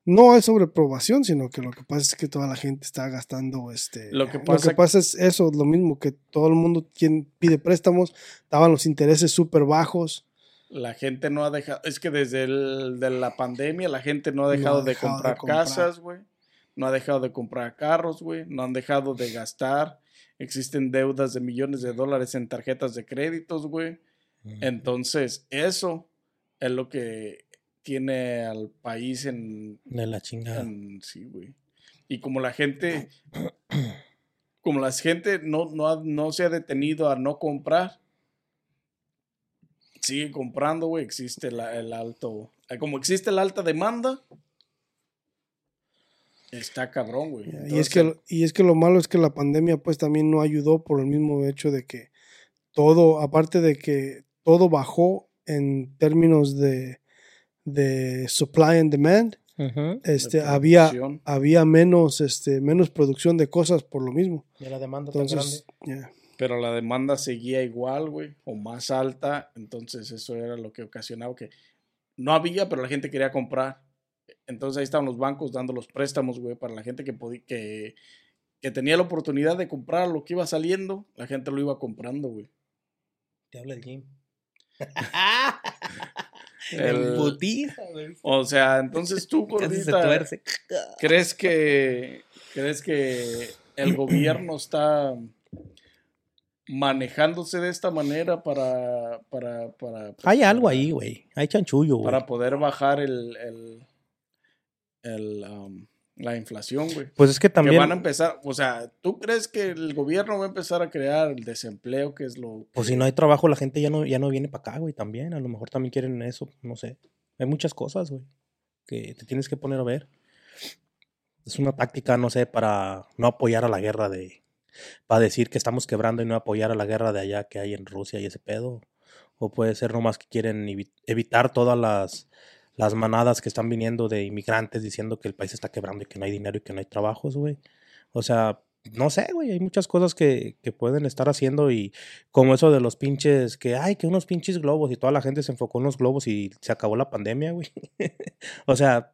No es sobreprobación, sino que lo que pasa es que toda la gente está gastando este. Lo que pasa- es eso, lo mismo que todo el mundo quien pide préstamos, estaban los intereses súper bajos. La gente no ha dejado. Es que desde el, de la pandemia la gente no ha dejado, ha de, dejado de comprar comprar. casas, güey. No ha dejado de comprar carros, güey. No han dejado de gastar. Existen deudas de millones de dólares en tarjetas de créditos, güey. Entonces, eso es lo que tiene al país en, De la chingada. en- sí, güey. Y como la gente, como la gente no, no, ha- no se ha detenido a no comprar, sigue comprando, güey. Existe la- el alto, eh, como existe la alta demanda, está cabrón, güey. y, es que, y es que lo malo es que la pandemia pues también no ayudó por el mismo hecho de que todo, aparte de que todo bajó en términos de, de supply and demand, este, había, había menos, este, menos producción de cosas por lo mismo. Y la demanda tan Entonces, grande. Pero la demanda seguía igual, güey, o más alta, entonces eso era lo que ocasionaba que no había, pero la gente quería comprar. Entonces ahí estaban los bancos dando los préstamos, güey, para la gente que, podía, que, que tenía la oportunidad de comprar lo que iba saliendo, la gente lo iba comprando, güey. Te habla el Jim. El- putiza, güey. O sea, entonces tú, gordita. ¿crees que, ¿crees que el gobierno está manejándose de esta manera para... para, para pues, Hay algo para- ahí, güey. Hay chanchullo, güey. para poder bajar el, el, el, um, la inflación, güey. Pues es que Que también. van a empezar, o sea, ¿tú crees que el gobierno va a empezar a crear el desempleo, que es lo... Pues que- si no hay trabajo, la gente ya no, ya no viene para acá, güey, también. A lo mejor también quieren eso, no sé. Hay muchas cosas, güey, que te tienes que poner a ver. Es una táctica, no sé, para no apoyar a la guerra de, para decir que estamos quebrando y no apoyar a la guerra de allá que hay en Rusia y ese pedo. O puede ser nomás que quieren evi- evitar todas las, las manadas que están viniendo de inmigrantes diciendo que el país está quebrando y que no hay dinero y que no hay trabajos, güey. O sea, no sé, güey, hay muchas cosas que, que pueden estar haciendo y como eso de los pinches, que hay que unos pinches globos y toda la gente se enfocó en los globos y se acabó la pandemia, güey. o sea,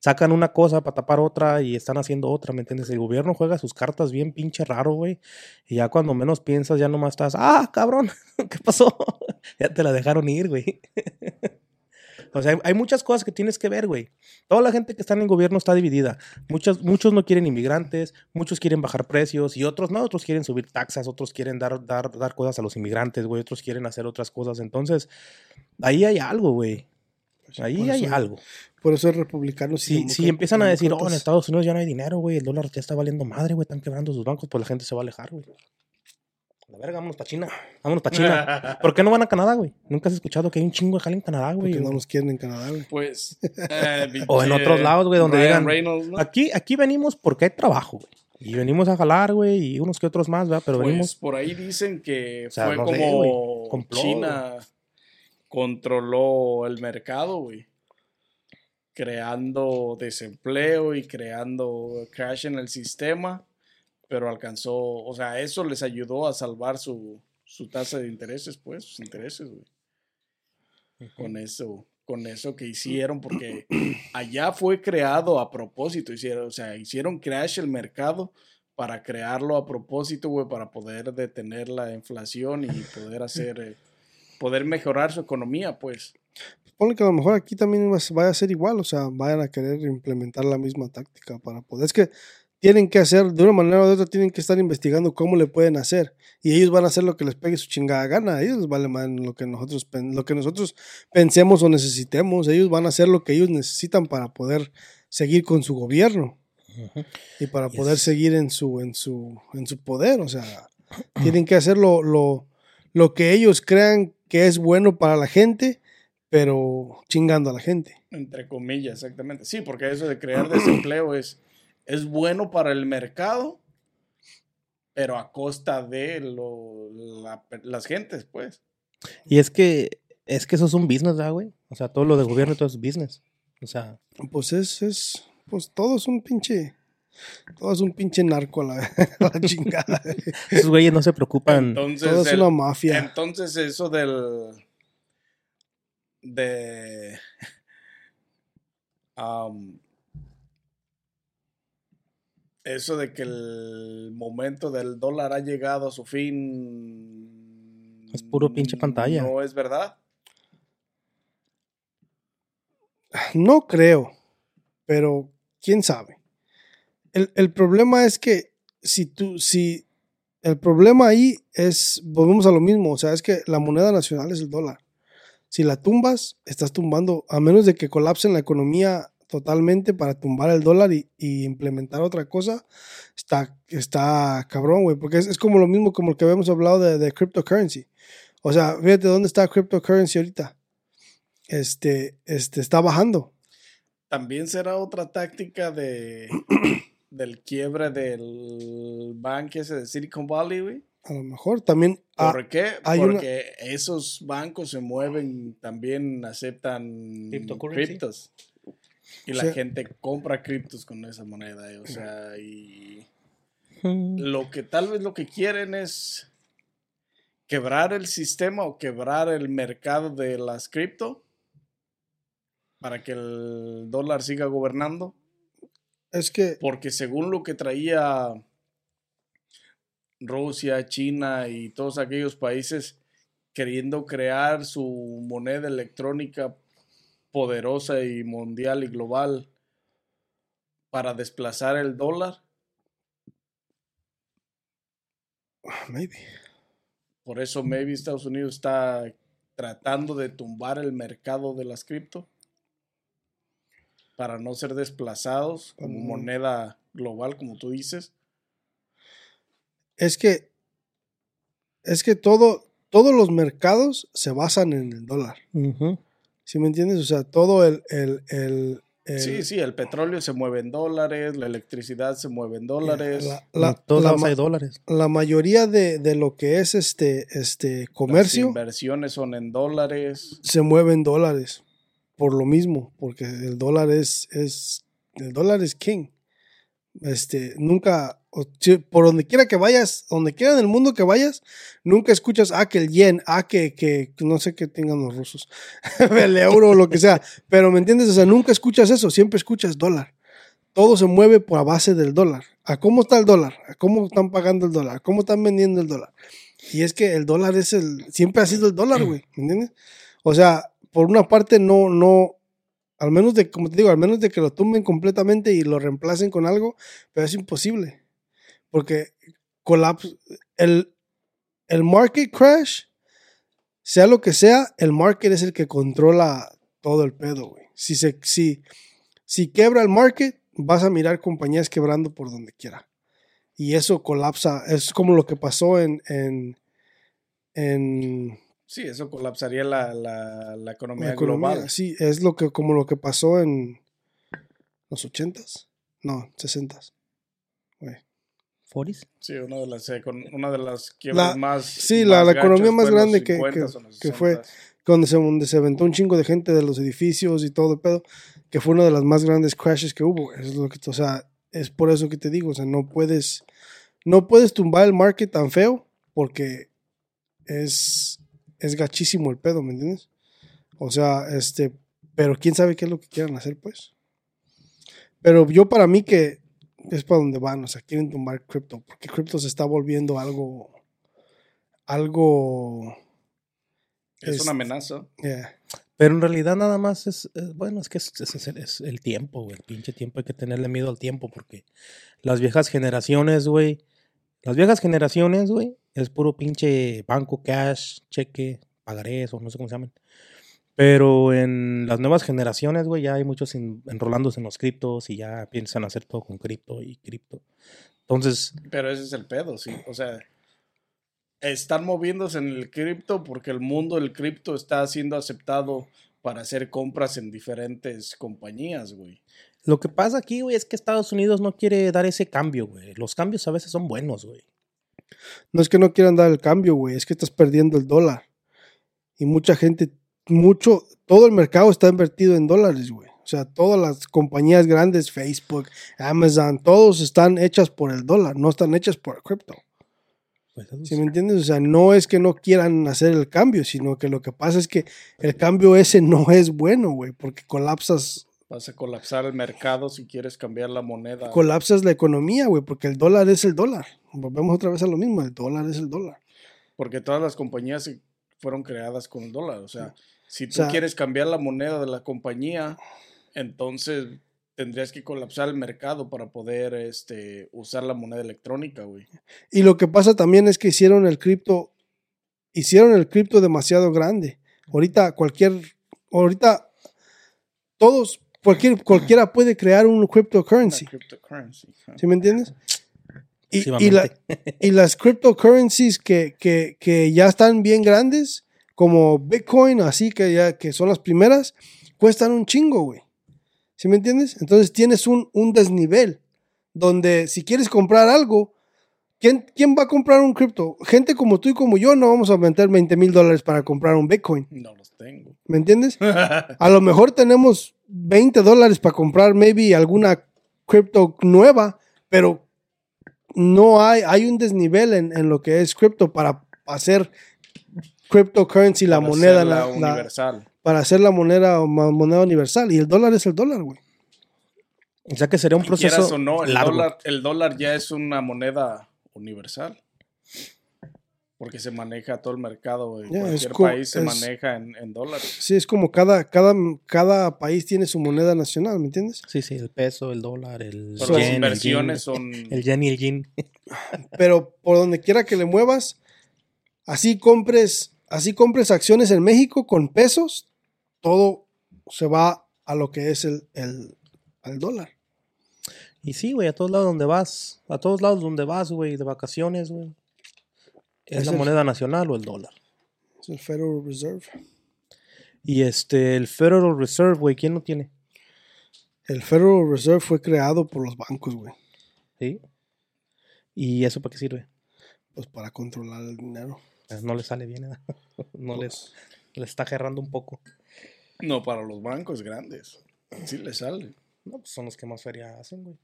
sacan una cosa para tapar otra y están haciendo otra, ¿me entiendes? El gobierno juega sus cartas bien pinche raro, güey. Y ya cuando menos piensas, ya nomás estás, ah, cabrón, ¿qué pasó? ya te la dejaron ir, güey. o sea, hay, muchas cosas que tienes que ver, güey. Toda la gente que está en el gobierno está dividida. Muchos, muchos no quieren inmigrantes, muchos quieren bajar precios y otros no, otros quieren subir taxas, otros quieren dar, dar, dar cosas a los inmigrantes, güey, otros quieren hacer otras cosas. Entonces, ahí hay algo, güey. Ahí Por hay eso- algo. Por eso es republicanos. Si, si empiezan a decir, oh, en. Estados Unidos ya no hay dinero, güey, el dólar ya está valiendo madre, güey, están quebrando sus bancos, pues la gente se va a alejar, güey. La verga, vámonos para China. Vámonos para China. ¿Por qué no van a Canadá, güey? Nunca has escuchado que hay un chingo de jale en Canadá, güey. Porque no los quieren en Canadá, güey. Pues. eh, O en otros lados, güey, donde Ryan digan, Reynolds, ¿no? Aquí, aquí venimos porque hay trabajo, güey. Y venimos a jalar, güey, y unos que otros más, ¿verdad? Pero Pues venimos. por ahí dicen que O sea, fue no sé, como complot, China controló el mercado, güey. Creando desempleo y creando crash en el sistema, pero alcanzó, o sea, eso les ayudó a salvar su, su tasa de intereses, pues, sus intereses, güey. Con eso, con eso que hicieron, porque allá fue creado a propósito, hicieron, o sea, hicieron crash el mercado para crearlo a propósito, güey, para poder detener la inflación y poder hacer, eh, poder mejorar su economía, pues. Ponle que a lo mejor aquí también va a- vaya a ser igual, o sea, vayan a querer implementar la misma táctica para poder. Es que tienen que hacer, de una manera o de otra, tienen que estar investigando cómo le pueden hacer. Y ellos van a hacer lo que les pegue su chingada gana. A ellos les vale más lo que nosotros, lo que nosotros pensemos o necesitemos. Ellos van a hacer lo que ellos necesitan para poder seguir con su gobierno y para Yes. poder seguir en su, en su, en su poder. O sea, tienen que hacer lo, lo, lo que ellos crean que es bueno para la gente, pero chingando a la gente. Entre comillas, exactamente. Sí, porque eso de crear desempleo es, es bueno para el mercado, pero a costa de lo, la- las gentes, pues. Y es que, es que eso es un business, ¿verdad, güey? O sea, todo lo de gobierno y todo es business. O sea, Pues es, es, pues todo es un pinche, todo es un pinche narco a la, a la chingada. esos güeyes no se preocupan. Entonces, todo es el- una mafia. entonces eso del de eso de que el momento del dólar ha llegado a su fin Es puro pinche pantalla. no es verdad No creo, pero quién sabe. El, el problema es que si tú, si el problema ahí es, volvemos a lo mismo, o sea, es que la moneda nacional es el dólar. Si la tumbas, estás tumbando, a menos de que colapsen la economía totalmente para tumbar el dólar y, y implementar otra cosa, está, está cabrón, güey, porque es, es como lo mismo como el que habíamos hablado de, de cryptocurrency. O sea, fíjate dónde está cryptocurrency ahorita. Este, este, está bajando. también será otra táctica de del quiebre del banco ese de Silicon Valley güey A lo mejor también. ah, ¿Por qué? hay una- Porque esos bancos se mueven, también aceptan criptos. Y O la sea- gente compra criptos con esa moneda. eh, O sea, y Mm, lo que tal vez lo que quieren es quebrar el sistema o quebrar el mercado de las cripto para que el dólar siga gobernando. Es que Porque según lo que traía Rusia, China y todos aquellos países queriendo crear su moneda electrónica poderosa y mundial y global para desplazar el dólar. maybe. Por eso maybe Estados Unidos está tratando de tumbar el mercado de las cripto para no ser desplazados como Ujú. moneda global, como tú dices. Es que es que todo todos los mercados se basan en el dólar. ujú. ¿Sí me entiendes? O sea, todo el, el, el, el- Sí, sí, el petróleo se mueve en dólares, la electricidad se mueve en dólares. la, la- todos la hay dólares. la mayoría de, de lo que es este, este Las comercio inversiones son en dólares. se mueve en dólares. Por lo mismo, porque el dólar es, es el dólar es king. Este, nunca, por donde quiera que vayas, donde quiera en el mundo que vayas, nunca escuchas, ah, que el yen, ah, que, que no sé qué tengan los rusos, el euro o lo que sea, pero me entiendes, o sea, nunca escuchas eso, siempre escuchas dólar. Todo se mueve por a base del dólar. ¿A cómo está el dólar? ¿A cómo están pagando el dólar? ¿A cómo están vendiendo el dólar? Y es que el dólar es el, siempre ha sido el dólar, güey, ¿me entiendes? O sea, por una parte no, no, al menos de, como te digo, al menos de que lo tumben completamente y lo reemplacen con algo, pero es imposible. Porque colapso, el, el market crash, sea lo que sea, el market es el que controla todo el pedo, güey. Si se, si, si quebra el market, vas a mirar compañías quebrando por donde quiera. Y eso colapsa, es como lo que pasó en, en, en Sí, eso colapsaría la, la, la economía, la economía. global. Sí, es lo que, como lo que pasó en los ochentas, no, sesentas. Güey. ¿Foris? Sí, una de las, una de las quiebras La- más. sí, la- la economía más grande que- 50s que- que fue- 60s. Donde se, donde se aventó un chingo de gente de los edificios y todo el pedo, que fue una de las más grandes crashes que hubo. Es lo que, o sea, es por eso que te digo, o sea, no puedes, no puedes tumbar el market tan feo porque es, es gachísimo el pedo, ¿me entiendes? O sea, este, pero quién sabe qué es lo que quieran hacer, pues. Pero yo para mí que es para donde van, o sea, quieren tumbar cripto, porque cripto se está volviendo algo, algo, Es Es- una amenaza. yeah. Pero en realidad nada más es, es- bueno, es que es, es- es el- es el tiempo, güey. El pinche tiempo, hay que tenerle miedo al tiempo porque las viejas generaciones, güey, las viejas generaciones, güey, es puro pinche banco, cash, cheque, pagarés o no sé cómo se llaman. Pero en las nuevas generaciones, güey, ya hay muchos en- enrolándose en los criptos y ya piensan hacer todo con cripto y cripto. Entonces, Pero ese es el pedo, sí. O sea, están moviéndose en el cripto porque el mundo del cripto está siendo aceptado para hacer compras en diferentes compañías, güey. lo que pasa aquí, güey, es que Estados Unidos no quiere dar ese cambio, güey. Los cambios a veces son buenos, güey. No es que no quieran dar el cambio, güey, es que estás perdiendo el dólar. Y mucha gente, mucho, todo el mercado está invertido en dólares, güey. O sea, todas las compañías grandes, Facebook, Amazon, todos están hechas por el dólar, no están hechas por el cripto. Pues eso ¿Sí sí. me entiendes? O sea, no es que no quieran hacer el cambio, sino que lo que pasa es que el cambio ese no es bueno, güey, porque colapsas, Vas a colapsar el mercado si quieres cambiar la moneda. colapsas la economía, güey, porque el dólar es el dólar. Volvemos otra vez a lo mismo, el dólar es el dólar. Porque todas las compañías fueron creadas con el dólar. O sea, si tú sea- quieres cambiar la moneda de la compañía, entonces tendrías que colapsar el mercado para poder este, usar la moneda electrónica, güey. Y lo que pasa también es que hicieron el cripto, hicieron el cripto demasiado grande. Ahorita cualquier, ahorita todos, cualquier, cualquiera puede crear un cryptocurrency. Una cryptocurrency. ajá. ¿Sí me entiendes? Y, y, Próximamente. la- y las cryptocurrencies que, que, que ya están bien grandes, como Bitcoin, así que ya que son las primeras, cuestan un chingo, güey. ¿Sí me entiendes? Entonces tienes un, un desnivel donde si quieres comprar algo, ¿quién, ¿quién va a comprar un cripto? Gente como tú y como yo no vamos a meter 20 mil dólares para comprar un Bitcoin. No tengo. ¿Me entiendes? A lo mejor tenemos 20 dólares para comprar maybe alguna cripto nueva, pero no hay, hay un desnivel en, en lo que es cripto para hacer cryptocurrency la Para moneda la- la- universal. para hacer la moneda moneda universal y el dólar es el dólar, güey. O sea que sería un Quieras proceso o no, el largo. dólar, el dólar ya es una moneda universal. Porque se maneja todo el mercado. es Cualquier país se es- maneja en, en dólares. Sí, es como cada, cada, cada país tiene su moneda nacional, ¿me entiendes? Sí, sí, el peso, el dólar, el Pero las yen, inversiones el son. yen, el yen y el yin. Pero por donde quiera que le muevas, así compres, así compres acciones en México con pesos, todo se va a lo que es el, el al dólar. Y sí, güey, a todos lados donde vas, a todos lados donde vas, güey, de vacaciones, güey. Es, Es la el- moneda nacional o el dólar. Es el Federal Reserve. Y este, el Federal Reserve, güey, ¿quién lo tiene? El Federal Reserve fue creado por los bancos, güey. ¿Sí? ¿Y eso para qué sirve? Pues para controlar el dinero. Eh, No le sale bien, ¿eh? No les, les está gerrando un poco. No, para los bancos grandes. Sí le sale. No, pues son los que más feria hacen, güey.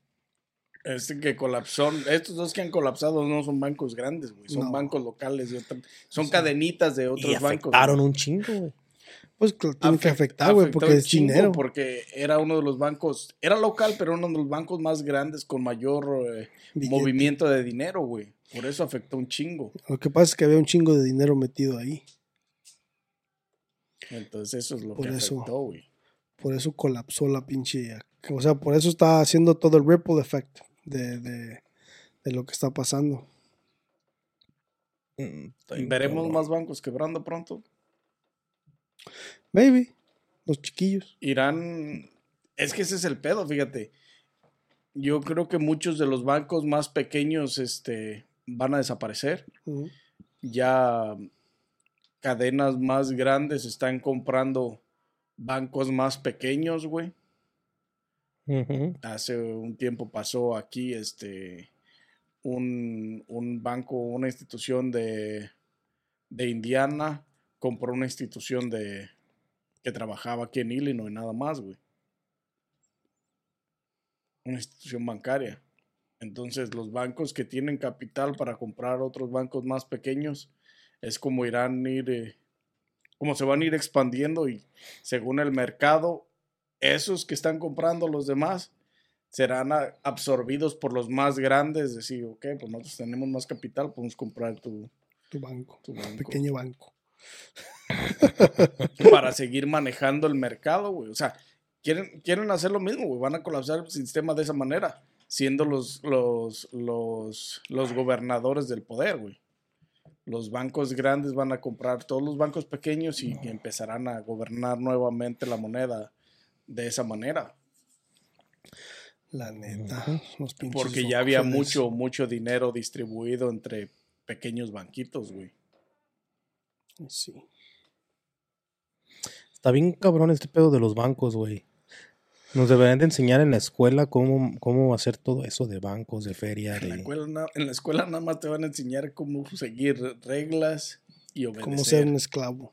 Este que colapsó, estos dos que han colapsado no son bancos grandes, güey. Son No. bancos locales de otra- son cadenitas de otros Y bancos. afectaron güey. un chingo, güey. Pues lo tienen que Afect- afectar, güey, porque es dinero. Porque era uno de los bancos, era local, pero uno de los bancos más grandes con mayor eh, movimiento de dinero, güey. Por eso afectó un chingo. Lo que pasa es que había un chingo de dinero metido ahí. Entonces eso es lo Por que eso. afectó, güey. Por eso colapsó la pinche. O sea, por eso está haciendo todo el ripple effect de, de, de lo que está pasando. Mm, Veremos más bancos quebrando pronto. Maybe. Los chiquillos. Irán, es que ese es el pedo, fíjate. Yo creo que muchos de los bancos más pequeños este, van a desaparecer. Ya cadenas más grandes están comprando bancos más pequeños, güey. Hace un tiempo pasó aquí este un, un banco, una institución de, de Indiana compró una institución de que trabajaba aquí en Illinois, nada más, güey. Una institución bancaria. Entonces, los bancos que tienen capital para comprar otros bancos más pequeños es como irán ir, eh, como se van a ir expandiendo y según el mercado, esos que están comprando los demás serán absorbidos por los más grandes. Decir, ok, pues nosotros tenemos más capital, podemos comprar tu, Tu banco. tu banco Pequeño banco. para seguir manejando el mercado, güey. O sea, quieren, quieren hacer lo mismo, güey. Van a colapsar el sistema de esa manera, siendo los, los, los, los gobernadores del poder, güey. Los bancos grandes van a comprar todos los bancos pequeños y, y empezarán a gobernar nuevamente la moneda de esa manera. La neta. Los pinches Porque ya había mucho, mucho dinero distribuido entre pequeños banquitos, güey. Sí. Está bien cabrón este pedo de los bancos, güey. Nos deberían de enseñar en la escuela cómo, cómo hacer todo eso de bancos, de feria, En la, de... escuela, en la escuela nada más te van a enseñar cómo seguir reglas y obedecer. Cómo ser un esclavo.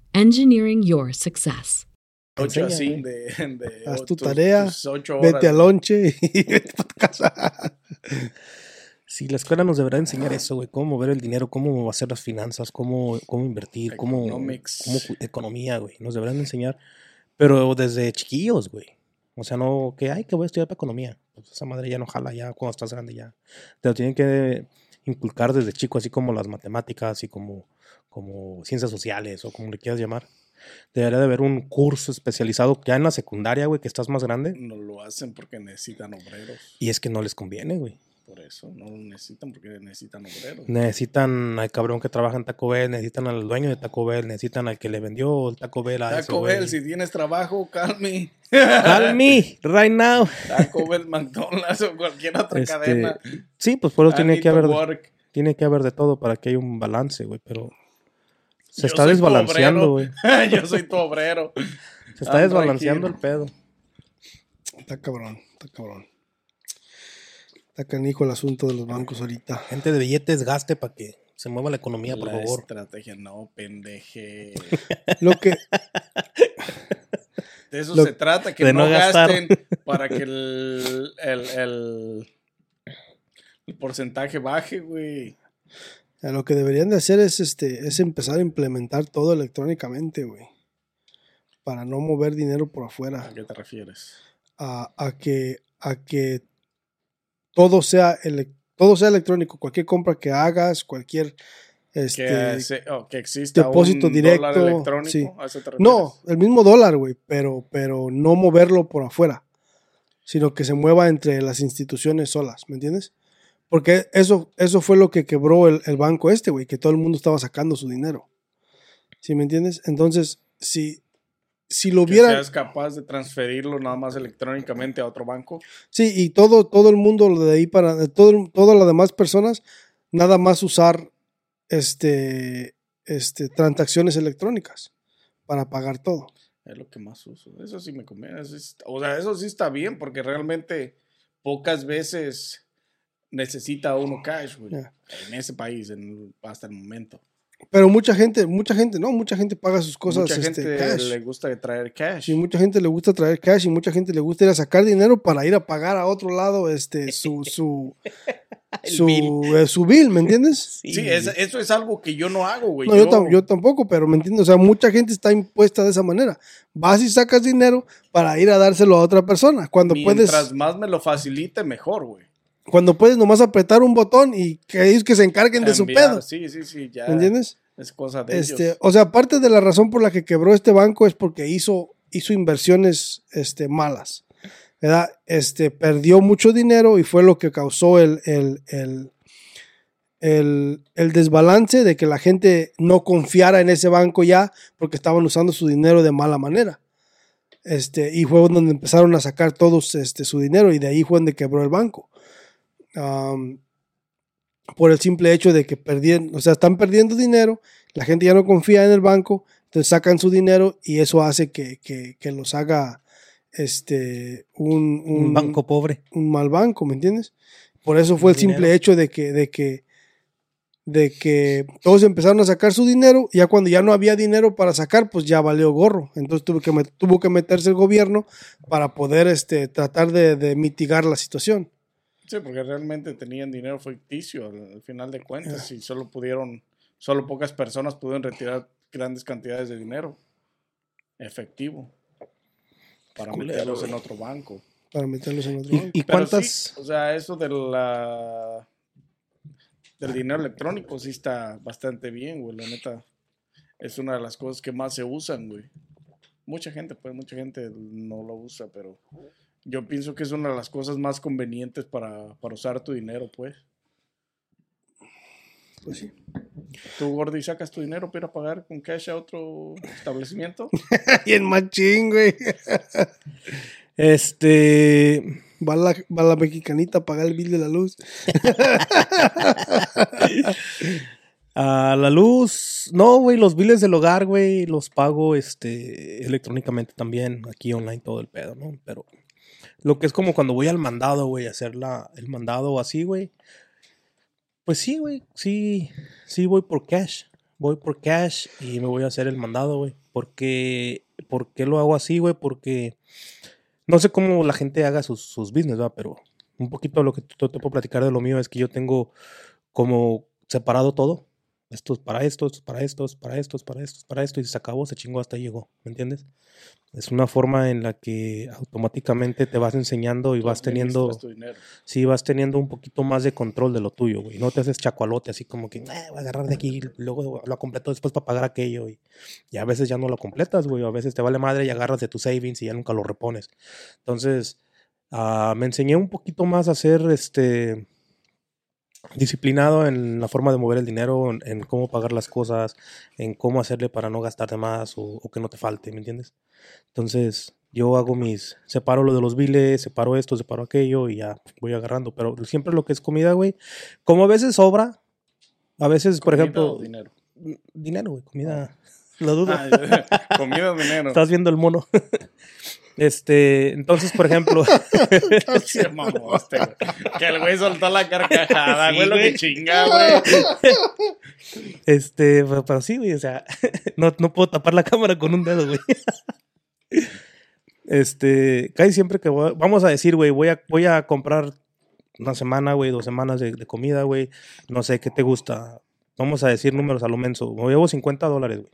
engineering your success. ocho Enseña, así güey. de, de Haz tu tus- tarea, tus ocho horas. Vete al lonche y vete para tu casa. Sí, la escuela nos deberá enseñar eso, güey. Cómo mover el dinero, cómo hacer las finanzas, cómo, cómo invertir, cómo, cómo economía, güey. Nos deberán enseñar. Pero desde chiquillos, güey. O sea, no que, ay, que voy a estudiar para economía. Pues esa madre ya no jala, ya cuando estás grande ya. Te lo tienen que inculcar desde chico, así como las matemáticas y como, como ciencias sociales o como le quieras llamar. Debería de haber un curso especializado ya en la secundaria, güey, que estás más grande. No lo hacen porque necesitan obreros. Y es que no les conviene, güey. Por eso no lo necesitan porque necesitan obreros. Necesitan al cabrón que trabaja en Taco Bell, necesitan al dueño de Taco Bell, necesitan al que le vendió el Taco Bell a ese Taco güey. Bell, si tienes trabajo, calme. Call me right now. Taco Bell, McDonald's o cualquier otra Este, cadena. Sí, pues por eso I tiene que haber, work. tiene que haber de todo para que haya un balance, güey, pero se está desbalanceando, güey. Yo soy tu obrero. Se está desbalanceando el pedo. Está cabrón, está cabrón. Está canijo el asunto de los bancos ahorita. Gente de billetes, gaste para que se mueva la economía, por La favor. estrategia, no, pendeje. Lo que, De eso Lo- se trata, que de no, gasten para que el, el, el, el porcentaje baje, güey. Lo que deberían de hacer es, este, es empezar a implementar todo electrónicamente, güey. Para no mover dinero por afuera. ¿A qué te refieres? a, a que a que todo sea ele- todo sea electrónico cualquier compra que hagas cualquier Que, este se- oh, que exista depósito un directo, dólar electrónico. sí. ¿a eso te no el mismo dólar güey pero pero no moverlo por afuera sino que se mueva entre las instituciones solas, ¿me entiendes? Porque eso, eso fue lo que quebró el, el banco este, güey, que todo el mundo estaba sacando su dinero. ¿Sí me entiendes? Entonces, si, si lo hubiera... seas capaz de transferirlo nada más electrónicamente a otro banco. Sí, y todo, todo el mundo de ahí para, todo, todas las demás personas, nada más usar este, este, transacciones electrónicas para pagar todo. Es lo que más uso. Eso sí me conviene. eso sí- o sea, eso sí está bien porque realmente pocas veces necesita uno cash, güey. Ya. En ese país, en- hasta el momento. Pero mucha gente, mucha gente, no, mucha gente paga sus cosas Mucha este, gente cash. le gusta traer cash. Y mucha gente le gusta traer cash y mucha gente le gusta ir a sacar dinero para ir a pagar a otro lado este su su su, bill. eh, su bill, ¿me entiendes? Sí, es- eso es algo que yo no hago, güey. No, yo, tam- yo tampoco, pero me entiendes, o sea, mucha gente está impuesta de esa manera. Vas y sacas dinero para ir a dárselo a otra persona. Cuando Mientras puedes, más me lo facilite, mejor, güey. Cuando puedes nomás apretar un botón y que ellos que se encarguen de su pedo. Sí, sí, sí, ya. ¿Me entiendes? Es cosa de Este, ellos. o sea, parte de la razón por la que quebró este banco es porque hizo, hizo inversiones este, malas. ¿verdad? Este, perdió mucho dinero y fue lo que causó el, el, el, el- el desbalance de que la gente no confiara en ese banco ya porque estaban usando su dinero de mala manera. Este, y fue donde empezaron a sacar todos este, su dinero y de ahí fue donde quebró el banco. Por el simple hecho de que perdieron, o sea, están perdiendo dinero, la gente ya no confía en el banco, entonces sacan su dinero y eso hace que, que- que los haga este, un, Un banco pobre. un mal banco, ¿me entiendes? Por eso fue el simple hecho de que, de que, de que todos empezaron a sacar su dinero, y ya cuando ya no había dinero para sacar, pues ya valió gorro. Entonces tuvo que, tuvo que meterse el gobierno para poder este, tratar de, de mitigar la situación. Sí, porque realmente tenían dinero ficticio al, al final de cuentas y solo pudieron, solo pocas personas pudieron retirar grandes cantidades de dinero efectivo para Culero, meterlos en otro banco. Para meterlos en otro ¿Y, banco. y Pero cuántas? sí, o sea, eso de la del dinero electrónico sí está bastante bien, güey. La neta es una de las cosas que más se usan, güey. Mucha gente, pues, mucha gente no lo usa, pero yo pienso que es una de las cosas más convenientes para, para usar tu dinero, pues. Pues sí. Tú, Gordy, sacas tu dinero para ir a pagar con cash a otro establecimiento. Y el machín, güey. Este. Va la, va la mexicanita a pagar el bill de la luz. A la luz. No, güey, los biles del hogar, güey, los pago este electrónicamente también, aquí online todo el pedo, ¿no? Pero lo que es como cuando voy al mandado, güey, a hacer la, el mandado así, güey. Pues sí, güey, sí, sí voy por cash. Voy por cash y me voy a hacer el mandado, güey. Porque, ¿por qué lo hago así, güey? Porque no sé cómo la gente haga sus, sus business, ¿verdad? Pero un poquito lo que te puedo platicar de lo mío es que yo tengo como separado todo. Esto es para esto, esto es para esto, esto es para esto, esto es para esto, esto es para esto, y se acabó, se chingó, hasta ahí llegó, ¿me entiendes? Es una forma en la que automáticamente te vas enseñando y Tú vas teniendo, administras tu dinero. sí, vas teniendo un poquito más de control de lo tuyo, güey. No te haces chacualote así como que, "Eh, voy a agarrar de aquí, luego lo completo después para pagar aquello, y, y a veces ya no lo completas, güey, a veces te vale madre y agarras de tus savings y ya nunca lo repones. Entonces, ah, me enseñé un poquito más a hacer, este, disciplinado en la forma de mover el dinero, en, en cómo pagar las cosas, en cómo hacerle para no gastar de más o, o que no te falte, ¿me entiendes? Entonces, yo hago mis, separo lo de los biles, separo esto, separo aquello y ya voy agarrando, pero siempre lo que es comida, güey, como a veces sobra, a veces, por ¿Comida ejemplo, o dinero. dinero, güey, comida, lo dudo. Ah, comida o dinero. Estás viendo el mono. Este, entonces, por ejemplo, Se este, güey. Que el güey soltó la carcajada, Sí, güey, lo que chinga, güey. Este, pero, pero sí, güey, o sea, no, no puedo tapar la cámara con un dedo, güey. Este, casi siempre que voy, vamos a decir, güey, voy a, voy a comprar una semana, güey, dos semanas de, de comida, güey, no sé, ¿qué te gusta? Vamos a decir números a lo menso, me llevo 50 dólares, güey.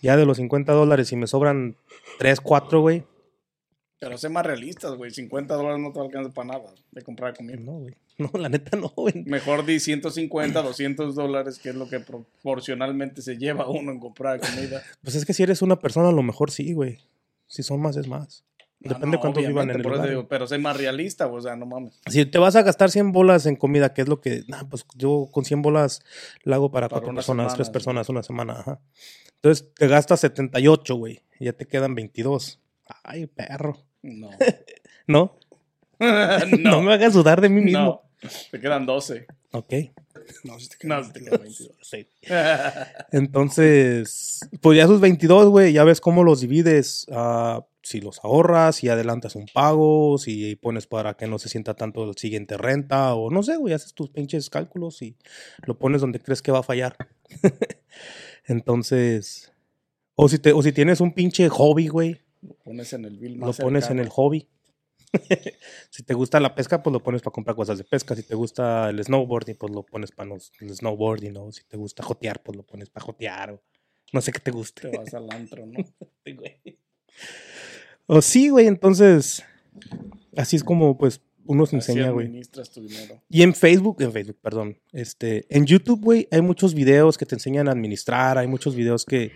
Ya de los 50 dólares, si me sobran 3, 4, güey, Pero sé más realistas, güey. 50 dólares no te alcanza para nada de comprar comida. no, güey. No, la neta no, güey. Mejor di 150, 200 dólares, que es lo que proporcionalmente se lleva uno en comprar comida. Pues es que si eres una persona, a lo mejor sí, güey. Si son más, es más. No, Depende no, cuántos vivan en el lugar. digo, pero soy más realista, o sea, no mames. Si te vas a gastar 100 bolas en comida, que es lo que. Nah, pues yo con 100 bolas la hago para, Para cuatro personas, tres personas, una semana. Ajá. Entonces te gastas 78, güey. y Ya te quedan 22. Ay, perro. No. ¿No? no. No, me hagas dudar de mí mismo. No. Te quedan 12. Ok. No, sí te No, quedas te quedan 22. Sí. Entonces, pues ya esos 22, güey, ya ves cómo los divides. ah, si los ahorras, si adelantas un pago, si pones para que no se sienta tanto el siguiente renta, o no sé, güey, haces tus pinches cálculos y lo pones donde crees que va a fallar. Entonces, o si, te, o si tienes un pinche hobby, güey, Lo pones en el bill lo más pones en el hobby. si te gusta la pesca, pues lo pones para comprar cosas de pesca. Si te gusta el snowboarding, pues lo pones para el snowboarding. O si te gusta jotear, pues lo pones para jotear. O no sé qué te guste. Te vas al antro, ¿no? O sí, güey, entonces así es como pues uno se enseña, güey. administras tu dinero. Y en Facebook, en Facebook, perdón, este, en YouTube, güey, hay muchos videos que te enseñan a administrar, hay muchos videos que,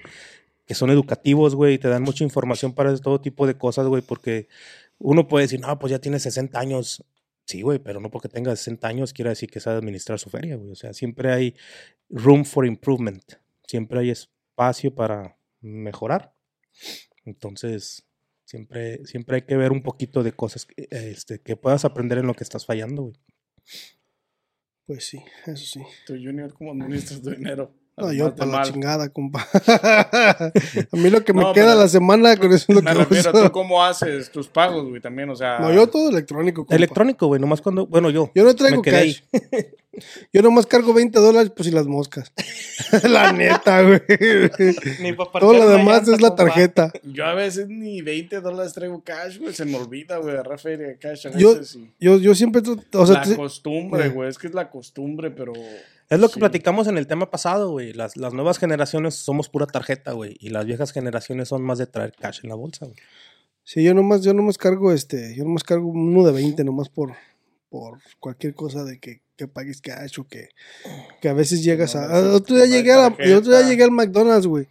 que son educativos, güey, y te dan mucha información para todo tipo de cosas, güey, porque uno puede decir, no, pues ya tiene 60 años. Sí, güey, pero no porque tenga 60 años quiere decir que sabe administrar su feria, güey. O sea, siempre hay room for improvement. Siempre hay espacio para mejorar. Entonces, siempre, siempre hay que ver un poquito de cosas que, este, que puedas aprender en lo que estás fallando, güey. Pues sí, eso sí. Tu junior, ¿cómo administras tu dinero? No, Además yo para la mal. chingada, compa. a mí lo que me No, queda pero- la semana con eso es lo Me que refiero a uso. tú cómo haces tus pagos, güey, también, o sea... No, yo todo electrónico, compa. Electrónico, güey, nomás cuando, bueno, yo. Yo no traigo me quedé ahí. cash. Yo nomás cargo 20 dólares, pues y las moscas. la neta, güey. Todo lo demás es la tarjeta. Yo a veces ni 20 dólares traigo cash, güey, se me olvida, güey, agarrar feria de cash a Yo- veces. y- Yo, yo siempre, o sea, la te- costumbre, güey, es que es la costumbre, pero... Es lo que Sí. platicamos en el tema pasado, güey. Las, las nuevas generaciones somos pura tarjeta, güey. Y las viejas generaciones son más de traer cash en la bolsa, güey. sí, yo nomás, yo nomás cargo este, yo nomás cargo uno de 20, nomás por, por cualquier cosa de que, que pagues cash o que, que a veces llegas no a. necesitas ah, otro día llegué a la- otro día llegué al McDonald's, güey.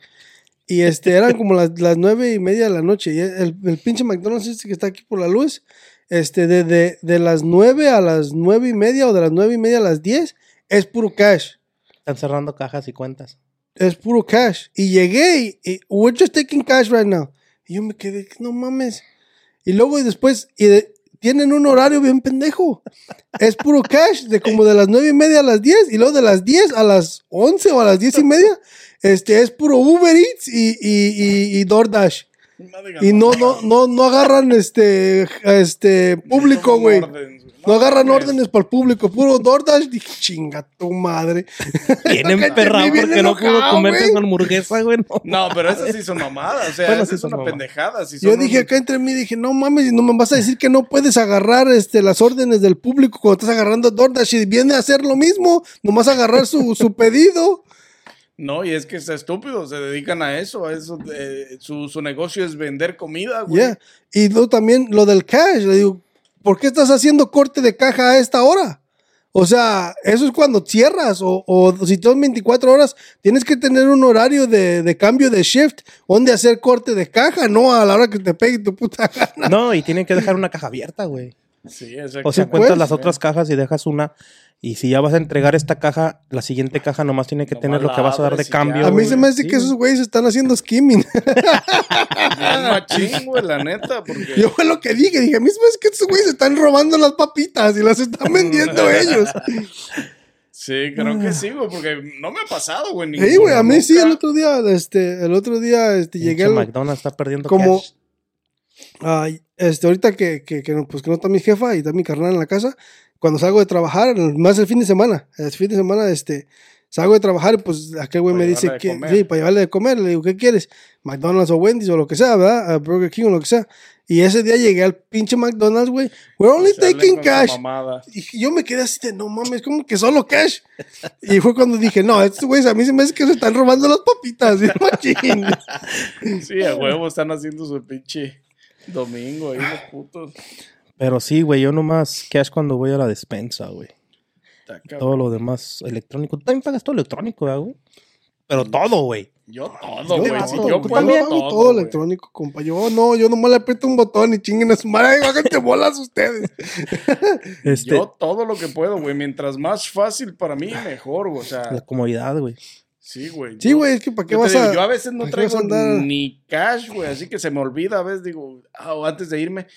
Y este, eran como las, las nueve y media de la noche. Y el, el pinche McDonald's este que está aquí por la luz, este, de, de, de las nueve a las nueve y media o de las nueve y media a las diez, es puro cash. Están cerrando cajas y cuentas. es puro cash. Y llegué y, y we're just taking cash right now. Y yo me quedé, no mames. Y luego y después, y de- tienen un horario bien pendejo. Es puro cash, de como de las nueve y media a las 10, y luego de las 10 a las 11 o a las 10 y media, este es puro Uber Eats y, y, y, y DoorDash. Y no, no, no, no agarran este, este público, güey. No agarran órdenes para el público, puro DoorDash. Dije, chinga tu madre. Vi bien porque no pudo comerse su hamburguesa, güey. No. No, pero esas sí son mamadas, o sea, Bueno, esa sí es son una pendejada. si Yo dije unos- acá entre mí, dije, no mames, y no me vas a decir que no puedes agarrar este, las órdenes del público cuando estás agarrando DoorDash y viene a hacer lo mismo, nomás agarrar su, su pedido. No, y es que es estúpido, se dedican a eso, a eso de- su, su negocio es vender comida, güey. Yeah. Y luego también lo del cash, le digo, ¿por qué estás haciendo corte de caja a esta hora? O sea, eso es cuando cierras o, o si son 24 horas, tienes que tener un horario de, de cambio de shift donde hacer corte de caja, no a la hora que te pegue tu puta gana. No, y tienen que dejar una caja abierta, güey. Sí, exacto. O cuentas pues, las güey. otras cajas y dejas una. Y si ya vas a entregar esta caja, la siguiente caja nomás tiene que Nomás tener lo que vas a dar de ya, cambio. A mí se me hace Sí, que esos güey. güeyes están haciendo skimming. Machín, güey, la neta, porque... Yo fue lo que dije, dije, a mí se me hace que estos güeyes están robando las papitas y las están vendiendo ellos. Sí, creo que sí, güey, porque no me ha pasado, güey. Sí, güey, a mí nunca. sí, el otro día, este, el otro día, este, llegué al, McDonald's está perdiendo como, cash. Este, ahorita que, que, que no, pues que no está mi jefa y está mi carnal en la casa, cuando salgo de trabajar, más el fin de semana, el fin de semana, este, salgo de trabajar y pues aquel güey me dice, que, sí, para llevarle de comer, le digo, ¿qué quieres? McDonald's o Wendy's o lo que sea, ¿verdad? A Burger King o lo que sea. Y ese día llegué al pinche McDonald's, güey, we're only Salen taking con su cash. Y yo me quedé así de, no mames, como que solo cash. Y fue cuando dije, no, estos güeyes a mí se me hace que se están robando las papitas, machín. Sí, a huevo están haciendo su pinche domingo ahí los putos. Pero sí, güey, yo nomás cash cuando voy a la despensa, güey. Todo lo demás electrónico. Tú también pagas todo electrónico, ¿verdad, güey? Pero todo, güey. Yo todo, Yo, güey. yo yo puedo también todo, todo electrónico, compa. Yo no, yo nomás le aprieto un botón y chinguen a su madre. Ay, Háganse bolas ustedes. Este, Yo todo lo que puedo, güey. Mientras más fácil para mí, mejor, güey. O sea, la comodidad, güey. Sí, güey. Sí, güey, es que para qué vas digo, a. yo a veces no ¿para qué vas traigo andar? ni cash, güey, así que se me olvida a veces, digo, ah, o antes de irme,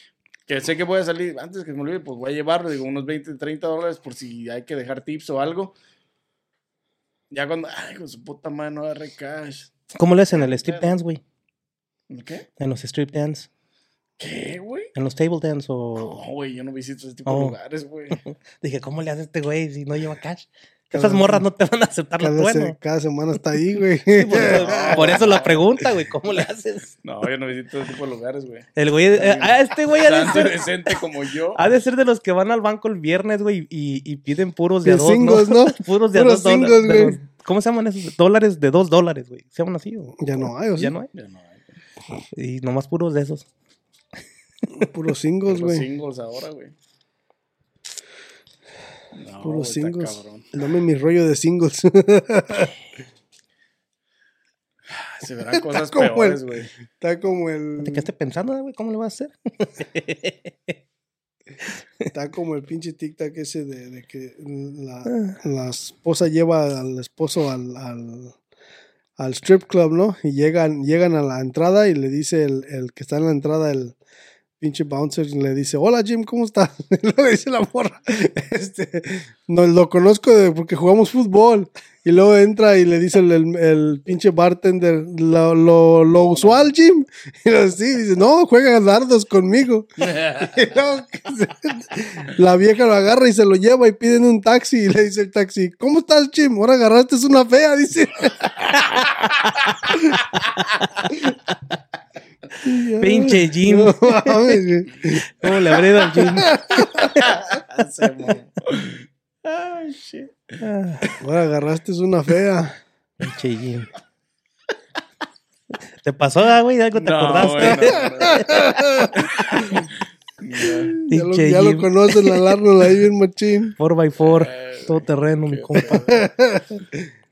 que sé que voy a salir, antes que se me olvide, pues voy a llevar, digo, unos 20, 30 dólares por si hay que dejar tips o algo. Ya cuando, ay, con su puta madre, no agarré cash. ¿Cómo le hacen en el strip dance, güey? ¿Qué? En los strip dance. ¿Qué, güey? En los table dance o... No, güey, yo no visito ese tipo Oh. de lugares, güey. Dije, ¿cómo le hace este güey si no lleva cash? Cada- Esas morras no te van a aceptar lo Cada, se- bueno. cada semana está ahí, güey. Por eso, por eso la pregunta, güey, ¿cómo le haces? No, yo no visito ese tipo de lugares, güey. El güey, eh, ah, este güey ha de, Tan ser, decente como yo. ha de ser de los que van al banco el viernes, güey, y, y piden puros de, a dos, singles, ¿no? puros de a Puros dos dólares. singles, güey. ¿Cómo se llaman esos? Dólares de dos dólares, güey. ¿Se llaman así? o- Ya no hay, o Ya sí? no hay. Ya no hay. Y nomás puros de esos. Puros singles, güey. singles ahora, güey. No, Puros está singles. cabrón. Dame mi rollo de singles. Se verán cosas como el- peores, güey. está como el. ¿Te quedaste pensando, güey? ¿Cómo le vas a hacer? Está como el pinche tic-tac ese de, de que la, la esposa lleva al esposo al, al, al strip club, ¿no? Y llegan, llegan a la entrada y le dice el, el que está en la entrada, el pinche bouncer, le dice, hola Jim, ¿cómo estás? Y luego le dice la morra, este, no, lo conozco de, porque jugamos fútbol. Y luego entra y le dice el, el- el pinche bartender, lo, lo, lo usual, Jim. Y lo sí, dice, no, juega dardos conmigo. Y luego la vieja lo agarra y se lo lleva y piden un taxi y le dice el taxi, ¿cómo estás, Jim? Ahora agarraste es una fea, dice. Pinche Jim. No mames, güey. ¿Cómo le habré dado al Jim? Ay, shit. Ah, Ahora agarraste es una fea. Pinche Jim. ¿Te pasó, ah, güey? ¿De algo te No, acordaste? Ya lo, ya lo conocen, la Arnold ahí bien machín. 4x4. Eh, Todo terreno, mi compa.